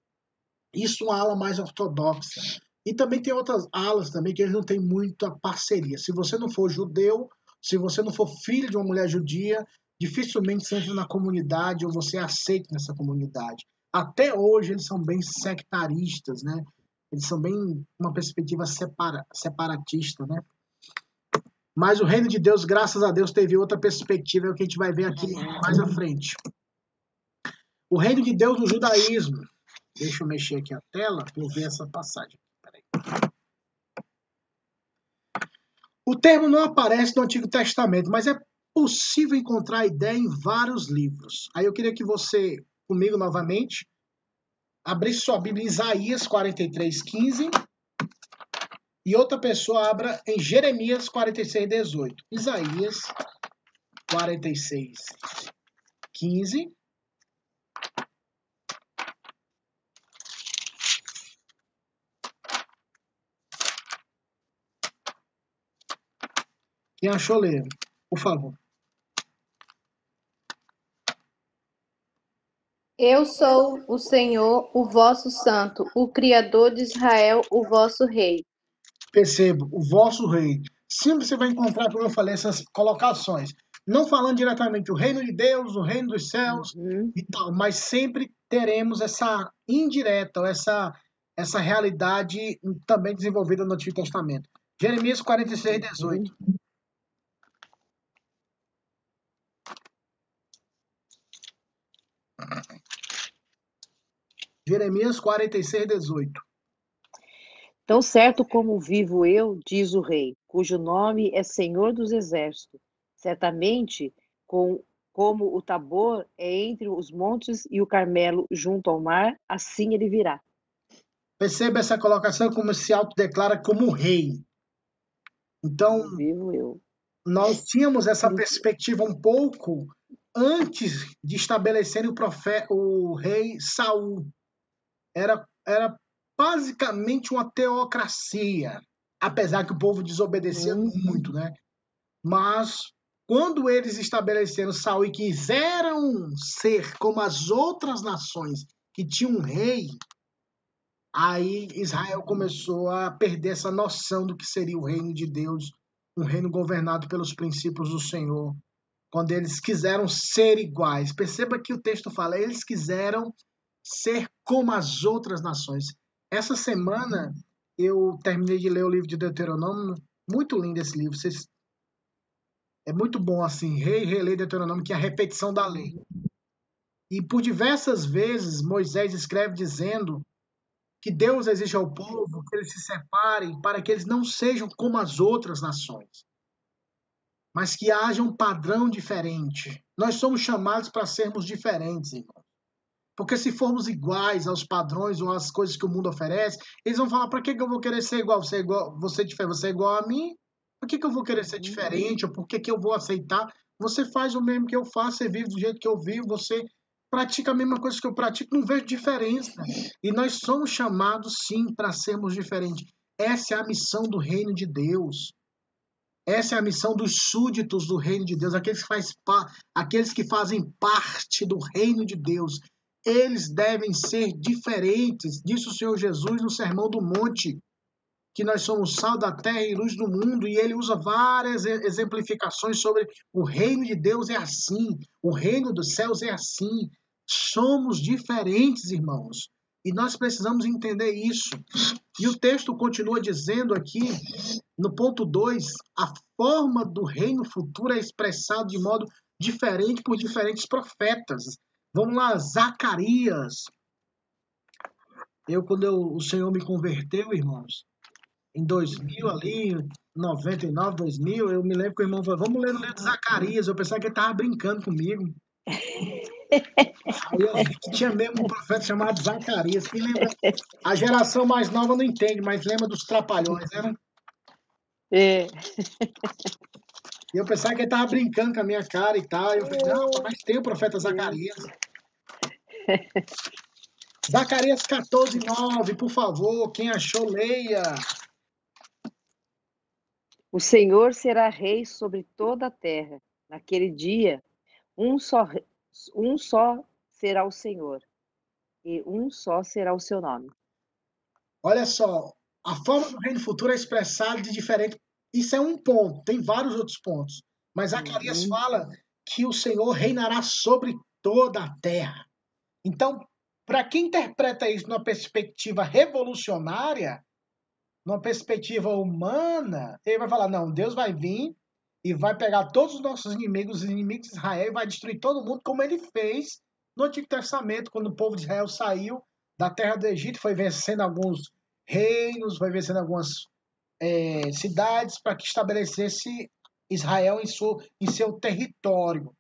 Isso é uma ala mais ortodoxa. E também tem outras alas também que eles não têm muita parceria. Se você não for judeu, se você não for filho de uma mulher judia, dificilmente você entra na comunidade ou você é aceita nessa comunidade. Até hoje eles são bem sectaristas, né? Eles são bem uma perspectiva separa, separatista, né? Mas o reino de Deus, graças a Deus, teve outra perspectiva, é o que a gente vai ver aqui mais à frente. O reino de Deus no judaísmo. Deixa eu mexer aqui a tela para ver essa passagem. Peraí. O termo não aparece no Antigo Testamento, mas é possível encontrar a ideia em vários livros. Aí eu queria que você, comigo novamente, abrisse sua Bíblia em Isaías 43, 15. E outra pessoa abra em Jeremias 46, 18. Isaías 46, 15. Quem achou, lê, por favor. Eu sou o Senhor, o vosso santo, o Criador de Israel, o vosso rei. Percebo, o vosso rei. Sempre você vai encontrar, como eu falei, essas colocações. Não falando diretamente o reino de Deus, o reino dos céus Uhum. e tal, mas sempre teremos essa indireta, essa, essa realidade também desenvolvida no Antigo Testamento. Jeremias 46, 18. Jeremias 46, 18. Tão certo como vivo eu, diz o rei, cujo nome é Senhor dos Exércitos, certamente com, como o Tabor é entre os montes e o Carmelo junto ao mar, assim ele virá. Perceba essa colocação como se autodeclara como rei. Então, Vivo eu. nós tínhamos essa perspectiva um pouco antes de estabelecerem o, profe- o rei Saul. Era, era basicamente uma teocracia, apesar que o povo desobedecia Uhum. muito, né? Mas quando eles estabeleceram Saul e quiseram ser como as outras nações que tinham um rei, aí Israel começou a perder essa noção do que seria o reino de Deus, um reino governado pelos princípios do Senhor. Quando eles quiseram ser iguais. Perceba que o texto fala, eles quiseram ser como as outras nações. Essa semana eu terminei de ler o livro de Deuteronômio, muito lindo esse livro. Vocês... É muito bom assim, rei reler Deuteronômio, que é a repetição da lei. E por diversas vezes Moisés escreve dizendo que Deus exige ao povo que eles se separem para que eles não sejam como as outras nações, mas que haja um padrão diferente. Nós somos chamados para sermos diferentes, irmão. Porque se formos iguais aos padrões ou às coisas que o mundo oferece, eles vão falar: para que, que eu vou querer ser igual? Você é igual, você, é diferente, você é igual a mim? Por que, que eu vou querer ser diferente? Ou por que, que eu vou aceitar? Você faz o mesmo que eu faço, você vive do jeito que eu vivo, você pratica a mesma coisa que eu pratico, não vejo diferença. E nós somos chamados, sim, para sermos diferentes. Essa é a missão do reino de Deus. Essa é a missão dos súditos do reino de Deus, aqueles que, faz aqueles que fazem parte do reino de Deus. Eles devem ser diferentes, disse o Senhor Jesus no Sermão do Monte, que nós somos sal da terra e luz do mundo, e ele usa várias exemplificações sobre o reino de Deus é assim, o reino dos céus é assim. Somos diferentes, irmãos. E nós precisamos entender isso. E o texto continua dizendo aqui, no ponto 2, a forma do reino futuro é expressada de modo diferente por diferentes profetas. Vamos lá, Zacarias. Eu, quando eu, o Senhor me converteu, irmãos, em 2000 ali, 99, 2000, eu me lembro que o irmão falou, vamos ler no livro de Zacarias. Eu pensava que ele estava brincando comigo. Aí eu vi que tinha mesmo um profeta chamado Zacarias, que lembra. A geração mais nova não entende, mas lembra dos trapalhões, né? É. E eu pensava que ele estava brincando com a minha cara e tal. E eu falei, não, mas tem o profeta Zacarias. Zacarias 14, 9, por favor, quem achou, leia. O Senhor será rei sobre toda a terra. Naquele dia, um só, um só será o Senhor, e um só será o seu nome. Olha só, a forma do reino futuro é expressada de diferente. Isso é um ponto, tem vários outros pontos. Mas Zacarias Uhum. fala que o Senhor reinará sobre toda a terra. Então, para quem interpreta isso numa perspectiva revolucionária, numa perspectiva humana, ele vai falar: não, Deus vai vir e vai pegar todos os nossos inimigos, os inimigos de Israel, e vai destruir todo mundo, como ele fez no Antigo Testamento, quando o povo de Israel saiu da terra do Egito, foi vencendo alguns reinos, foi vencendo algumas eh, cidades para que estabelecesse Israel em, seu, em seu território.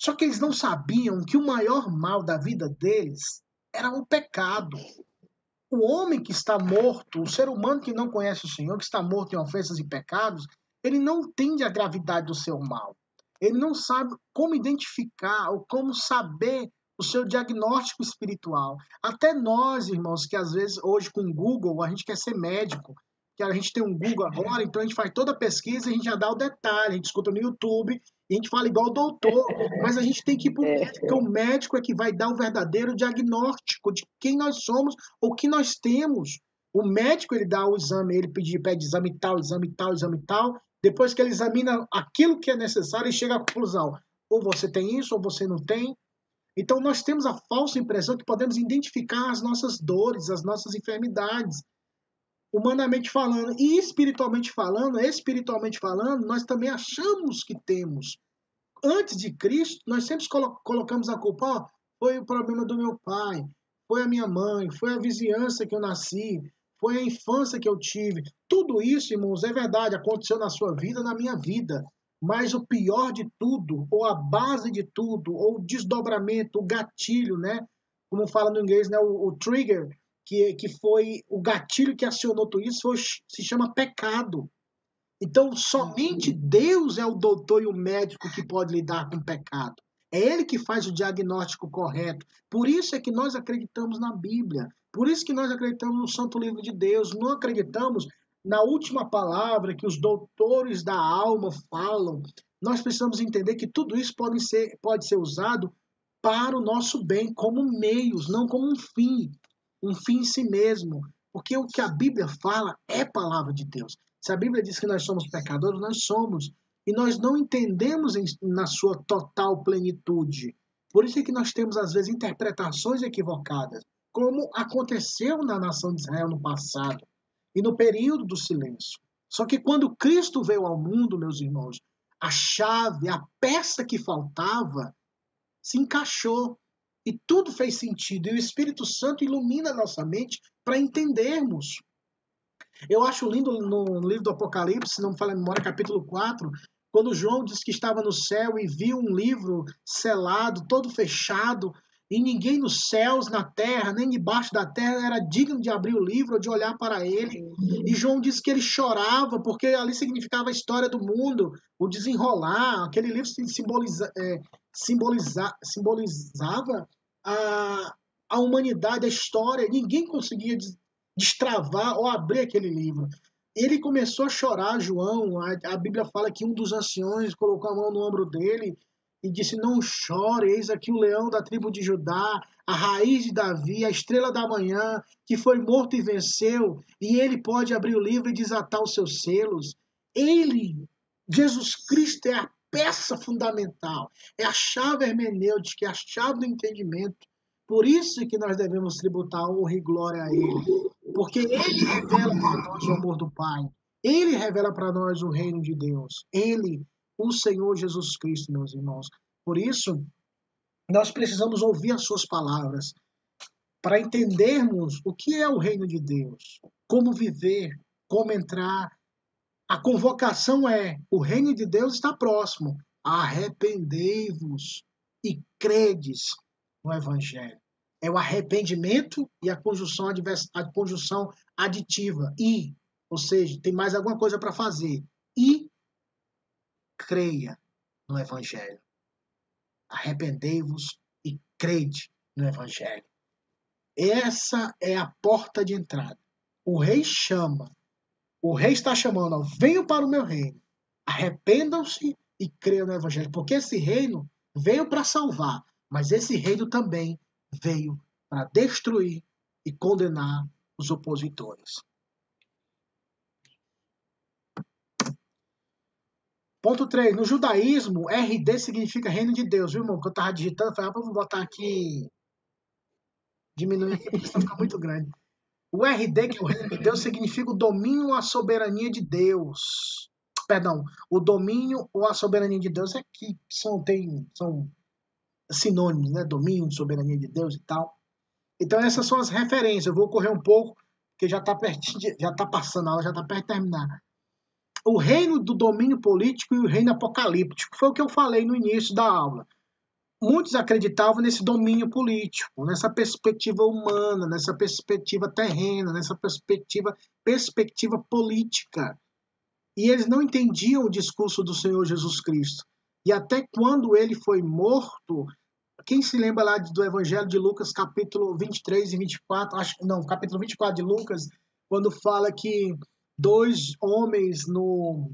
Só que eles não sabiam que o maior mal da vida deles era o pecado. O homem que está morto, o ser humano que não conhece o Senhor, que está morto em ofensas e pecados, ele não entende a gravidade do seu mal. Ele não sabe como identificar ou como saber o seu diagnóstico espiritual. Até nós, irmãos, que às vezes hoje com o Google a gente quer ser médico, que a gente tem um Google agora, então a gente faz toda a pesquisa e a gente já dá o detalhe, a gente escuta no YouTube a gente fala igual o doutor, mas a gente tem que ir para o É. médico, porque o médico é que vai dar o verdadeiro diagnóstico de quem nós somos ou o que nós temos. O médico ele dá o exame, ele pede, pede exame tal, exame tal, exame tal. Depois que ele examina aquilo que é necessário, ele chega à conclusão: ou você tem isso, ou você não tem. Então nós temos a falsa impressão que podemos identificar as nossas dores, as nossas enfermidades, humanamente falando e espiritualmente falando, espiritualmente falando, nós também achamos que temos. Antes de Cristo, nós sempre colo colocamos a culpa, ó, foi o problema do meu pai, foi a minha mãe, foi a vizinhança que eu nasci, foi a infância que eu tive. Tudo isso, irmãos, é verdade, aconteceu na sua vida, na minha vida. Mas o pior de tudo, ou a base de tudo, ou o desdobramento, o gatilho, né? Como fala no inglês, né? O, o trigger, que, que foi o gatilho que acionou tudo isso, foi, se chama pecado. Então, somente Deus é o doutor e o médico que pode lidar com o pecado. É Ele que faz o diagnóstico correto. Por isso é que nós acreditamos na Bíblia. Por isso que nós acreditamos no Santo Livro de Deus. Não acreditamos na última palavra que os doutores da alma falam. Nós precisamos entender que tudo isso pode ser, pode ser usado para o nosso bem, como meios, não como um fim. Um fim em si mesmo. Porque o que a Bíblia fala é palavra de Deus. Se a Bíblia diz que nós somos pecadores, nós somos. E nós não entendemos em, na sua total plenitude. Por isso é que nós temos, às vezes, interpretações equivocadas, como aconteceu na nação de Israel no passado e no período do silêncio. Só que quando Cristo veio ao mundo, meus irmãos, a chave, a peça que faltava, se encaixou e tudo fez sentido. E o Espírito Santo ilumina a nossa mente para entendermos. Eu acho lindo no livro do Apocalipse, se não me falha a memória, capítulo 4, quando João diz que estava no céu e viu um livro selado, todo fechado, e ninguém nos céus, na terra, nem debaixo da terra era digno de abrir o livro ou de olhar para ele. E João diz que ele chorava, porque ali significava a história do mundo, o desenrolar. Aquele livro simboliza, é, simboliza, simbolizava a, a humanidade, a história. Ninguém conseguia destravar ou abrir aquele livro. Ele começou a chorar, João. A, a Bíblia fala que um dos anciões colocou a mão no ombro dele e disse: Não chore, eis aqui o leão da tribo de Judá, a raiz de Davi, a estrela da manhã, que foi morto e venceu, e ele pode abrir o livro e desatar os seus selos. Ele, Jesus Cristo, é a peça fundamental, é a chave hermenêutica, é a chave do entendimento. Por isso que nós devemos tributar honra e glória a Ele. Porque Ele revela para nós o amor do Pai. Ele revela para nós o reino de Deus. Ele, o Senhor Jesus Cristo, meus irmãos. Por isso, nós precisamos ouvir as suas palavras para entendermos o que é o reino de Deus, como viver, como entrar. A convocação é: o reino de Deus está próximo. Arrependei-vos e credes no Evangelho. É o arrependimento e a conjunção, a conjunção aditiva. E, ou seja, tem mais alguma coisa para fazer. E creia no Evangelho. Arrependei-vos e crede no Evangelho. Essa é a porta de entrada. O rei chama. O rei está chamando, venham para o meu reino. Arrependam-se e creiam no Evangelho. Porque esse reino veio para salvar, mas esse reino também veio para destruir e condenar os opositores. Ponto 3. No judaísmo, RD significa reino de Deus, viu, irmão? Que eu estava digitando, falei, ah, botar aqui. Diminuir aqui, porque senão fica muito grande. O RD, que é o reino de Deus, significa o domínio ou a soberania de Deus. Perdão, o domínio ou a soberania de Deus é que são, tem, são sinônimos, né? Domínio, soberania de Deus e tal. Então essas são as referências. Eu vou correr um pouco, porque já está já está passando a aula, já está perto de terminar. O reino do domínio político e o reino apocalíptico foi o que eu falei no início da aula. Muitos acreditavam nesse domínio político, nessa perspectiva humana, nessa perspectiva terrena, nessa perspectiva perspectiva política. E eles não entendiam o discurso do Senhor Jesus Cristo. E até quando ele foi morto, quem se lembra lá do Evangelho de Lucas, capítulo 23 e 24, acho não, capítulo 24 de Lucas, quando fala que dois homens no,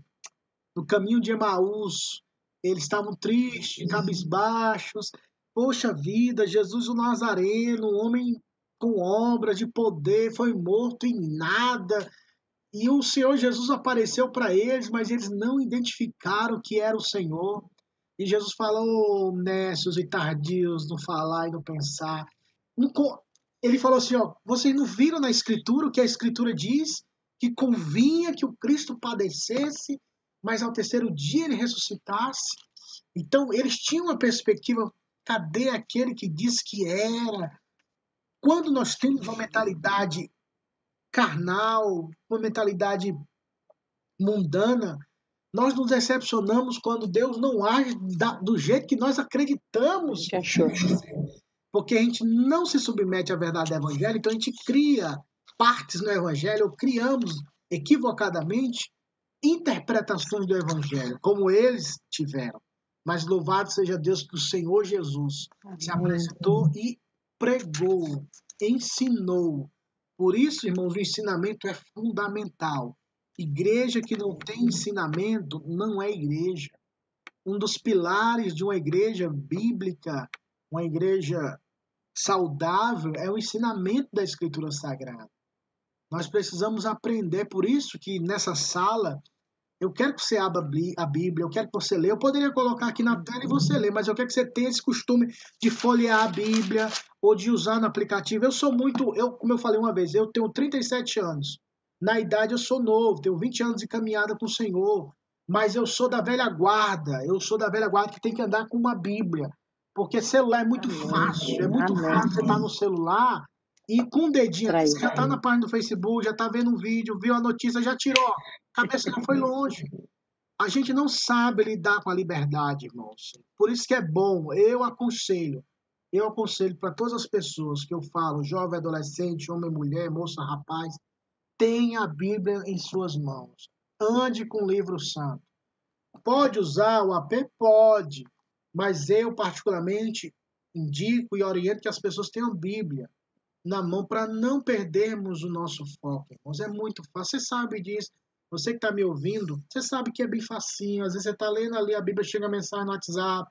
no caminho de Emaús, eles estavam tristes, cabisbaixos. Poxa vida, Jesus o Nazareno, um homem com obras de poder, foi morto em nada. E o Senhor Jesus apareceu para eles, mas eles não identificaram que era o Senhor. E Jesus falou, nécios e tardios, no falar e no pensar. Ele falou assim, ó, vocês não viram na Escritura o que a Escritura diz? Que convinha que o Cristo padecesse, mas ao terceiro dia ele ressuscitasse? Então, eles tinham uma perspectiva, cadê aquele que disse que era? Quando nós temos uma mentalidade carnal, uma mentalidade mundana, nós nos decepcionamos quando Deus não age do jeito que nós acreditamos. Porque a gente não se submete à verdade do Evangelho, então a gente cria partes no Evangelho, ou criamos equivocadamente interpretações do Evangelho, como eles tiveram. Mas louvado seja Deus que o Senhor Jesus se apresentou e pregou, ensinou. Por isso, irmãos, o ensinamento é fundamental. Igreja que não tem ensinamento não é igreja. Um dos pilares de uma igreja bíblica, uma igreja saudável, é o ensinamento da Escritura Sagrada. Nós precisamos aprender, por isso que nessa sala eu quero que você abra a Bíblia, eu quero que você leia. Eu poderia colocar aqui na tela e você ler, mas eu quero que você tenha esse costume de folhear a Bíblia ou de usar no aplicativo. Eu sou muito, eu, como eu falei uma vez, eu tenho 37 anos. Na idade eu sou novo, tenho 20 anos de caminhada com o Senhor, mas eu sou da velha guarda, eu sou da velha guarda que tem que andar com uma Bíblia, porque celular é muito fácil, é muito fácil você estar no celular e com o dedinho, você já está na página do Facebook, já está vendo um vídeo, viu a notícia, já tirou, a cabeça não foi longe. A gente não sabe lidar com a liberdade, irmãos. Por isso que é bom, eu aconselho, eu aconselho para todas as pessoas que eu falo, jovem, adolescente, homem, mulher, moça, rapaz, Tenha a Bíblia em suas mãos. Ande com o livro santo. Pode usar o AP? Pode. Mas eu, particularmente, indico e oriento que as pessoas tenham Bíblia na mão para não perdermos o nosso foco. Irmãos. É muito fácil. Você sabe disso. Você que está me ouvindo, você sabe que é bem facinho. Às vezes você está lendo ali a Bíblia, chega a mensagem no WhatsApp.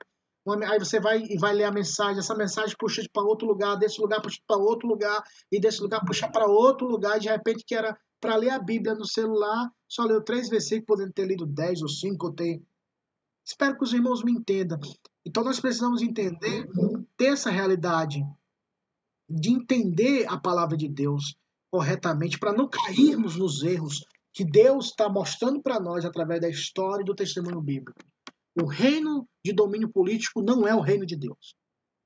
Aí você vai e vai ler a mensagem, essa mensagem puxa para outro lugar, desse lugar puxa para outro lugar, e desse lugar puxa para outro lugar, e de repente que era para ler a Bíblia no celular, só leu três versículos, podendo ter lido dez ou cinco ou ter. Espero que os irmãos me entendam. Então nós precisamos entender, ter essa realidade de entender a palavra de Deus corretamente, para não cairmos nos erros que Deus está mostrando para nós através da história e do testemunho bíblico. O reino de domínio político não é o reino de Deus.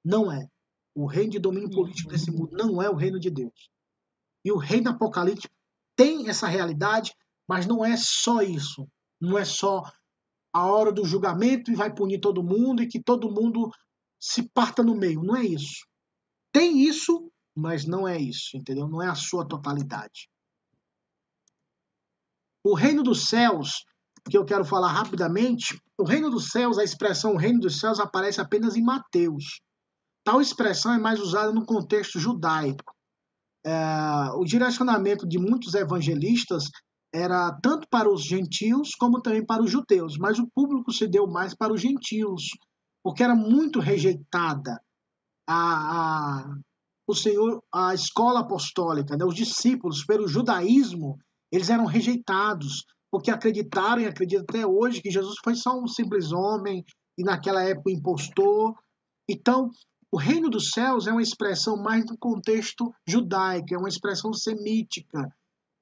Não é. O reino de domínio político desse mundo não é o reino de Deus. E o reino apocalíptico tem essa realidade, mas não é só isso. Não é só a hora do julgamento e vai punir todo mundo e que todo mundo se parta no meio. Não é isso. Tem isso, mas não é isso, entendeu? Não é a sua totalidade. O reino dos céus, que eu quero falar rapidamente, o reino dos céus, a expressão reino dos céus aparece apenas em Mateus. Tal expressão é mais usada no contexto judaico. É, o direcionamento de muitos evangelistas era tanto para os gentios como também para os judeus, mas o público se deu mais para os gentios, porque era muito rejeitada a, a o Senhor, a escola apostólica, né, os discípulos, pelo judaísmo, eles eram rejeitados, porque acreditaram e acreditam até hoje que Jesus foi só um simples homem e naquela época impostor. Então, o reino dos céus é uma expressão mais do contexto judaico, é uma expressão semítica,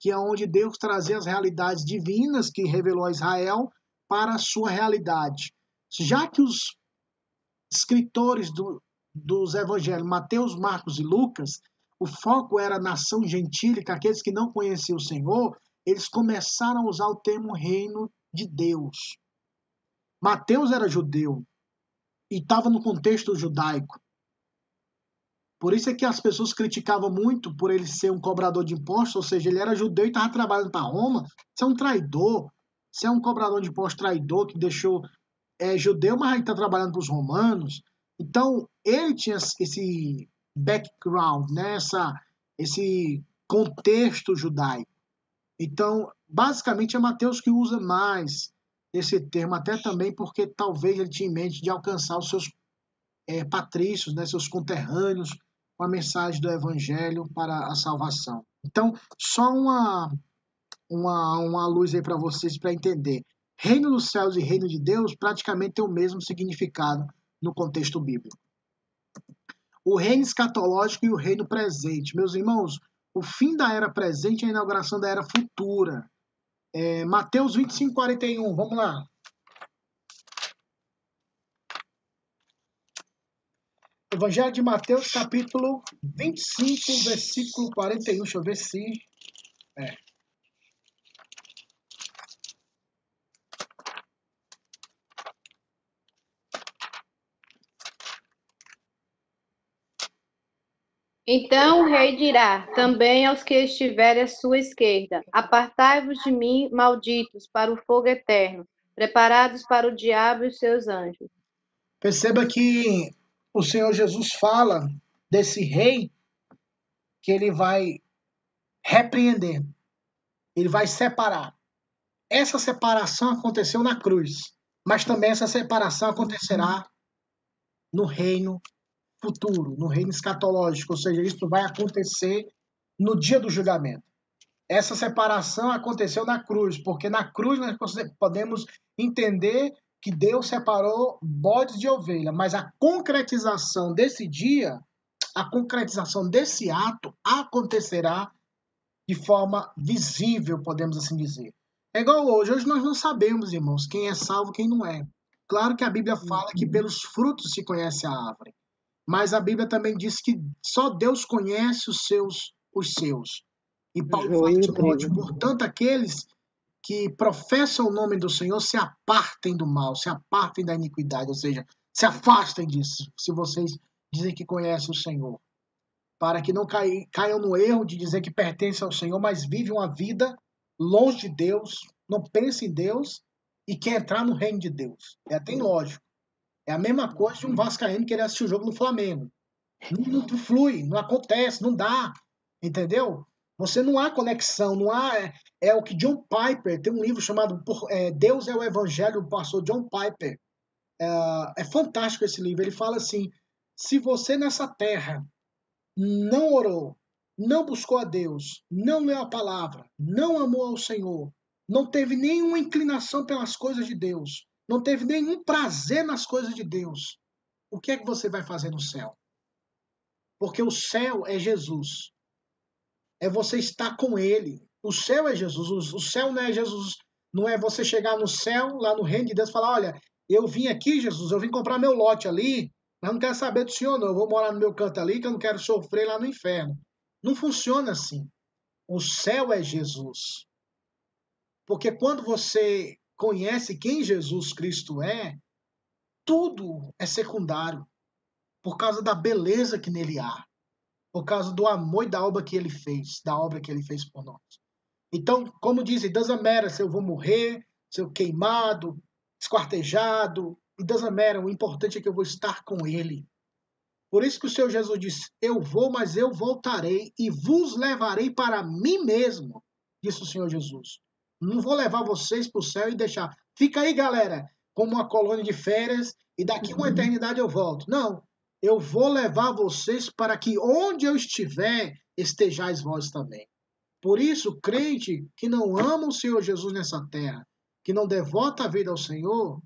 que é onde Deus trazia as realidades divinas que revelou a Israel para a sua realidade. Já que os escritores do, dos evangelhos Mateus, Marcos e Lucas, o foco era a nação gentílica, aqueles que não conheciam o Senhor, eles começaram a usar o termo reino de Deus. Mateus era judeu e estava no contexto judaico. Por isso é que as pessoas criticavam muito por ele ser um cobrador de impostos, ou seja, ele era judeu e estava trabalhando para Roma. Você é um traidor, você é um cobrador de impostos traidor que deixou é judeu, mas está trabalhando para os romanos. Então, ele tinha esse background, né? Essa, esse contexto judaico. Então, basicamente é Mateus que usa mais esse termo, até também porque talvez ele tinha em mente de alcançar os seus é, patrícios, né, seus conterrâneos, com a mensagem do Evangelho para a salvação. Então, só uma, uma, uma luz aí para vocês para entender. Reino dos céus e reino de Deus praticamente tem o mesmo significado no contexto bíblico. O reino escatológico e o reino presente. Meus irmãos, o fim da era presente e a inauguração da era futura. É, Mateus 25, 41, vamos lá. Evangelho de Mateus, capítulo 25, versículo 41. Deixa eu ver se. É. Então o rei dirá também aos que estiverem à sua esquerda: Apartai-vos de mim, malditos, para o fogo eterno, preparados para o diabo e os seus anjos. Perceba que o Senhor Jesus fala desse rei que ele vai repreender, ele vai separar. Essa separação aconteceu na cruz, mas também essa separação acontecerá no reino futuro, no reino escatológico, ou seja, isso vai acontecer no dia do julgamento. Essa separação aconteceu na cruz, porque na cruz nós podemos entender que Deus separou bodes de ovelha, mas a concretização desse dia, a concretização desse ato acontecerá de forma visível, podemos assim dizer. É igual hoje, hoje nós não sabemos, irmãos, quem é salvo e quem não é. Claro que a Bíblia fala que pelos frutos se conhece a árvore, mas a Bíblia também diz que só Deus conhece os seus, os seus. E Paulo fala, Timóteo, portanto, aqueles que professam o nome do Senhor se apartem do mal, se apartem da iniquidade, ou seja, se afastem disso, se vocês dizem que conhecem o Senhor. Para que não caiam no erro de dizer que pertencem ao Senhor, mas vivem uma vida longe de Deus, não pensem em Deus e quer entrar no reino de Deus. É até lógico. É a mesma coisa de um Vascaíno querer assistir o jogo no Flamengo. Não, não flui, não acontece, não dá. Entendeu? Você não há conexão, não há. É, é o que John Piper tem um livro chamado é, Deus é o Evangelho do pastor John Piper. É, é fantástico esse livro. Ele fala assim: se você nessa terra não orou, não buscou a Deus, não leu a palavra, não amou ao Senhor, não teve nenhuma inclinação pelas coisas de Deus, não teve nenhum prazer nas coisas de Deus, o que é que você vai fazer no céu? Porque o céu é Jesus. É você estar com Ele. O céu é Jesus. O céu não é Jesus. Não é você chegar no céu, lá no reino de Deus, e falar: olha, eu vim aqui, Jesus, eu vim comprar meu lote ali, mas não quero saber do senhor, não. Eu vou morar no meu canto ali, que eu não quero sofrer lá no inferno. Não funciona assim. O céu é Jesus. Porque quando você conhece quem Jesus Cristo é, tudo é secundário. Por causa da beleza que nele há. Por causa do amor e da obra que ele fez, da obra que ele fez por nós. Então, como dizem, matter se eu vou morrer, se eu queimado, esquartejado, e o importante é que eu vou estar com ele. Por isso que o Senhor Jesus disse: Eu vou, mas eu voltarei e vos levarei para mim mesmo, disse o Senhor Jesus. Não vou levar vocês para o céu e deixar. Fica aí, galera, como uma colônia de férias e daqui uma uhum. eternidade eu volto. Não. Eu vou levar vocês para que onde eu estiver, estejais vós também. Por isso, crente que não ama o Senhor Jesus nessa terra, que não devota a vida ao Senhor,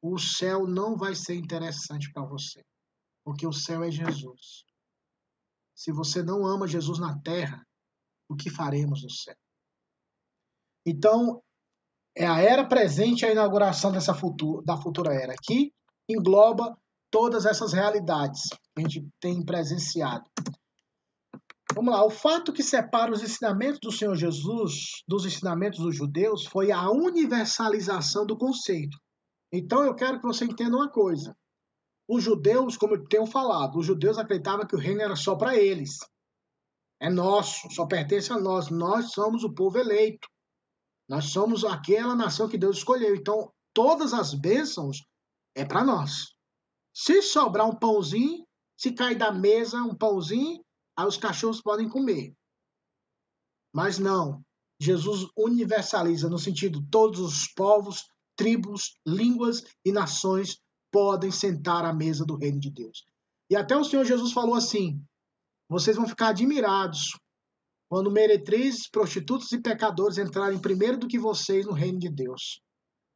o céu não vai ser interessante para você. Porque o céu é Jesus. Se você não ama Jesus na terra, o que faremos no céu? Então, é a era presente a inauguração dessa futura, da futura era, que engloba todas essas realidades que a gente tem presenciado. Vamos lá, o fato que separa os ensinamentos do Senhor Jesus dos ensinamentos dos judeus foi a universalização do conceito. Então eu quero que você entenda uma coisa. Os judeus, como eu tenho falado, os judeus acreditavam que o reino era só para eles. É nosso, só pertence a nós. Nós somos o povo eleito. Nós somos aquela nação que Deus escolheu. Então, todas as bênçãos é para nós. Se sobrar um pãozinho, se cair da mesa um pãozinho, aí os cachorros podem comer. Mas não. Jesus universaliza no sentido todos os povos, tribos, línguas e nações podem sentar à mesa do reino de Deus. E até o Senhor Jesus falou assim: vocês vão ficar admirados quando meretrizes, prostitutos e pecadores entrarem primeiro do que vocês no reino de Deus.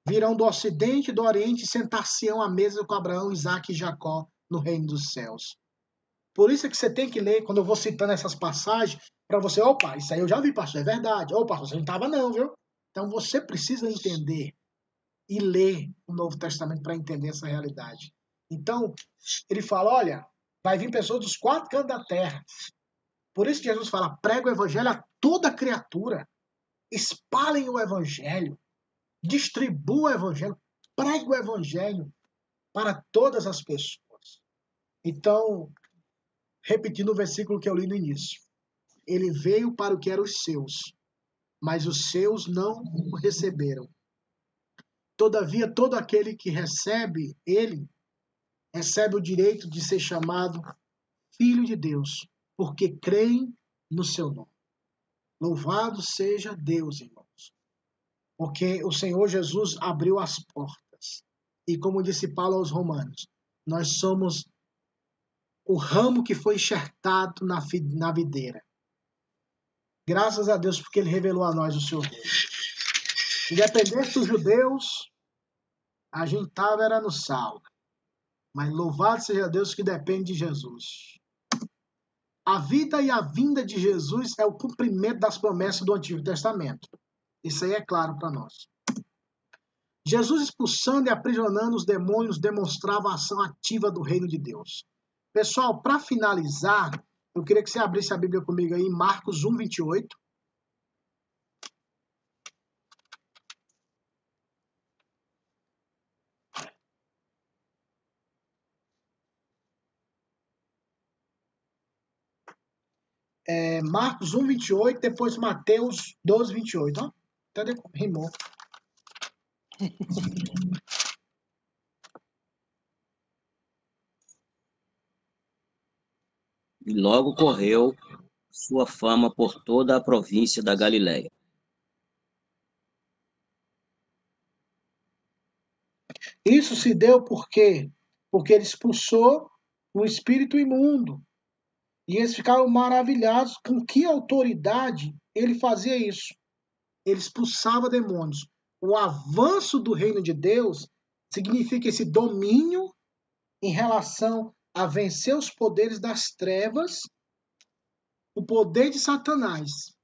Virão do ocidente e do oriente e sentar-se-ão à mesa com Abraão, Isaac e Jacó no reino dos céus. Por isso é que você tem que ler, quando eu vou citando essas passagens, para você, opa, isso aí eu já vi, pastor, é verdade. Opa, você não estava não, viu? Então você precisa entender e ler o Novo Testamento para entender essa realidade. Então, ele fala, olha, vai vir pessoas dos quatro cantos da terra. Por isso Jesus fala: prega o evangelho a toda criatura. Espalhem o evangelho. Distribua o evangelho. Pregue o evangelho para todas as pessoas. Então, repetindo o versículo que eu li no início. Ele veio para o que eram os seus, mas os seus não o receberam. Todavia, todo aquele que recebe ele, recebe o direito de ser chamado filho de Deus porque creem no seu nome. Louvado seja Deus, irmãos. Porque o Senhor Jesus abriu as portas. E como disse Paulo aos Romanos, nós somos o ramo que foi enxertado na, na videira. Graças a Deus, porque Ele revelou a nós o seu Deus. Independente dos judeus, a gente estava era no sal. Mas louvado seja Deus que depende de Jesus. A vida e a vinda de Jesus é o cumprimento das promessas do Antigo Testamento. Isso aí é claro para nós. Jesus expulsando e aprisionando os demônios demonstrava a ação ativa do reino de Deus. Pessoal, para finalizar, eu queria que você abrisse a Bíblia comigo aí em Marcos 1, 28. É, Marcos 1, 28, depois Mateus 12, 28. Ó. Até rimou. E logo correu sua fama por toda a província da Galiléia. Isso se deu por quê? Porque ele expulsou o espírito imundo. E eles ficaram maravilhados com que autoridade ele fazia isso. Ele expulsava demônios. O avanço do reino de Deus significa esse domínio em relação a vencer os poderes das trevas, o poder de Satanás.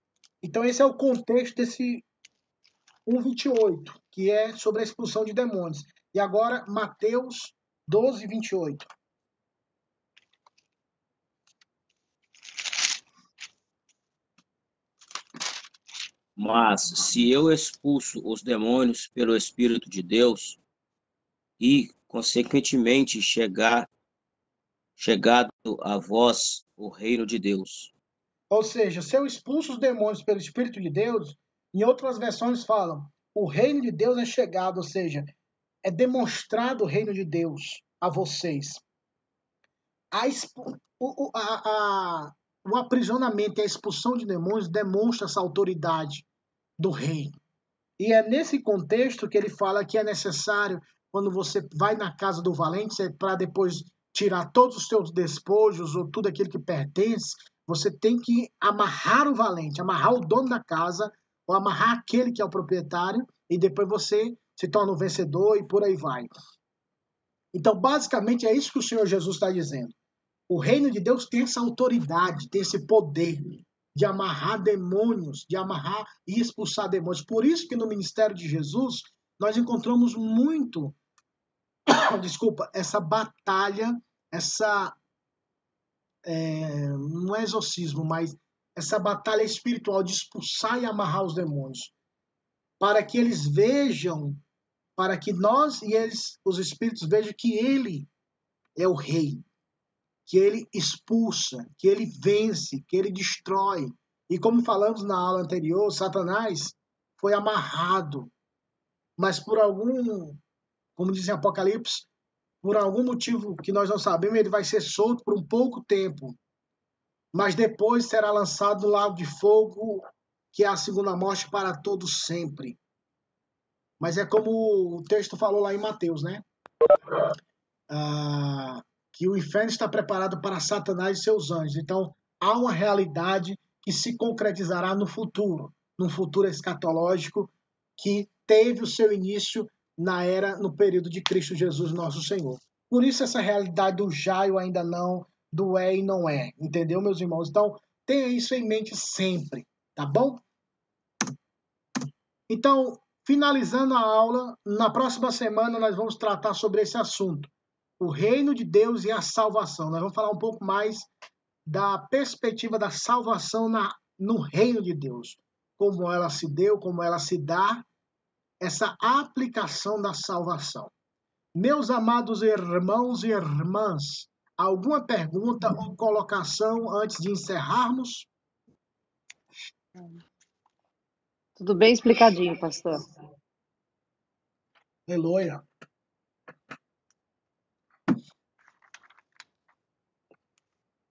Então, esse é o contexto desse 1,28, que é sobre a expulsão de demônios. E agora, Mateus 12, 28. Mas se eu expulso os demônios pelo Espírito de Deus e, consequentemente, chegar chegado a vós o reino de Deus. Ou seja, se eu expulso os demônios pelo Espírito de Deus, em outras versões falam, o reino de Deus é chegado, ou seja, é demonstrado o reino de Deus a vocês. A, a, a, o aprisionamento e a expulsão de demônios demonstra essa autoridade do reino. E é nesse contexto que ele fala que é necessário, quando você vai na casa do valente, é para depois tirar todos os seus despojos ou tudo aquilo que pertence, você tem que amarrar o valente, amarrar o dono da casa, ou amarrar aquele que é o proprietário, e depois você se torna o vencedor e por aí vai. Então, basicamente, é isso que o Senhor Jesus está dizendo. O reino de Deus tem essa autoridade, tem esse poder de amarrar demônios, de amarrar e expulsar demônios. Por isso que no ministério de Jesus nós encontramos muito, desculpa, essa batalha, essa é, não é exorcismo, mas essa batalha espiritual de expulsar e amarrar os demônios, para que eles vejam, para que nós e eles, os espíritos vejam que ele é o rei, que ele expulsa, que ele vence, que ele destrói. E como falamos na aula anterior, Satanás foi amarrado, mas por algum, como diz em Apocalipse, por algum motivo que nós não sabemos, ele vai ser solto por um pouco tempo, mas depois será lançado no lago de fogo, que é a segunda morte para todos sempre. Mas é como o texto falou lá em Mateus, né? Ah, que o inferno está preparado para Satanás e seus anjos. Então, há uma realidade que se concretizará no futuro, num futuro escatológico que teve o seu início na era, no período de Cristo Jesus, nosso Senhor. Por isso, essa realidade do já e ainda não, do é e não é. Entendeu, meus irmãos? Então, tenha isso em mente sempre, tá bom? Então, finalizando a aula, na próxima semana nós vamos tratar sobre esse assunto o reino de Deus e a salvação. Nós vamos falar um pouco mais da perspectiva da salvação na, no reino de Deus, como ela se deu, como ela se dá, essa aplicação da salvação. Meus amados irmãos e irmãs, alguma pergunta ou colocação antes de encerrarmos? Tudo bem explicadinho, pastor. Eloia.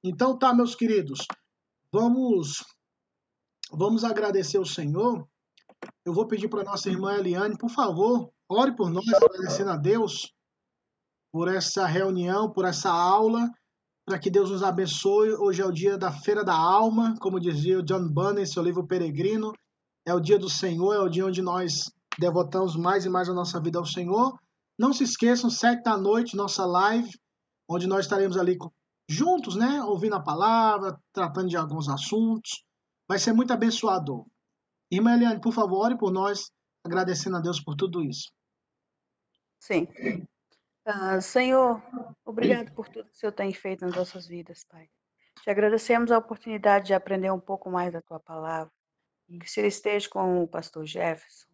Então tá, meus queridos, vamos vamos agradecer o Senhor. Eu vou pedir para nossa irmã Eliane, por favor, ore por nós, agradecendo a Deus por essa reunião, por essa aula, para que Deus nos abençoe. Hoje é o dia da Feira da Alma, como dizia o John Bunyan em seu livro Peregrino. É o dia do Senhor, é o dia onde nós devotamos mais e mais a nossa vida ao Senhor. Não se esqueçam, sete da noite, nossa live, onde nós estaremos ali juntos, né? Ouvindo a palavra, tratando de alguns assuntos. Vai ser muito abençoador. Irmã Eliane, por favor, ore por nós, agradecendo a Deus por tudo isso. Sim. Uh, Senhor, obrigado por tudo que o Senhor tem feito nas nossas vidas, Pai. Te agradecemos a oportunidade de aprender um pouco mais da Tua palavra. Que o Senhor esteja com o pastor Jefferson,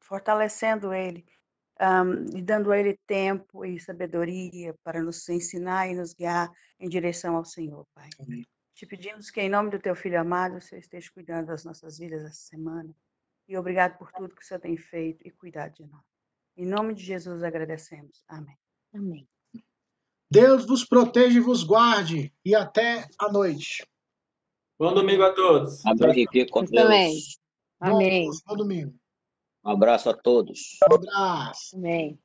fortalecendo ele um, e dando a Ele tempo e sabedoria para nos ensinar e nos guiar em direção ao Senhor, Pai. Amém. Te pedimos que, em nome do Teu Filho amado, o Senhor esteja cuidando das nossas vidas essa semana. E obrigado por tudo que o Senhor tem feito e cuidado de nós. Em nome de Jesus agradecemos. Amém. Amém. Deus vos proteja e vos guarde. E até a noite. Bom domingo a todos. Amém. Com Deus. Amém. Amém. Bom domingo. Um abraço a todos. Um abraço. Amém.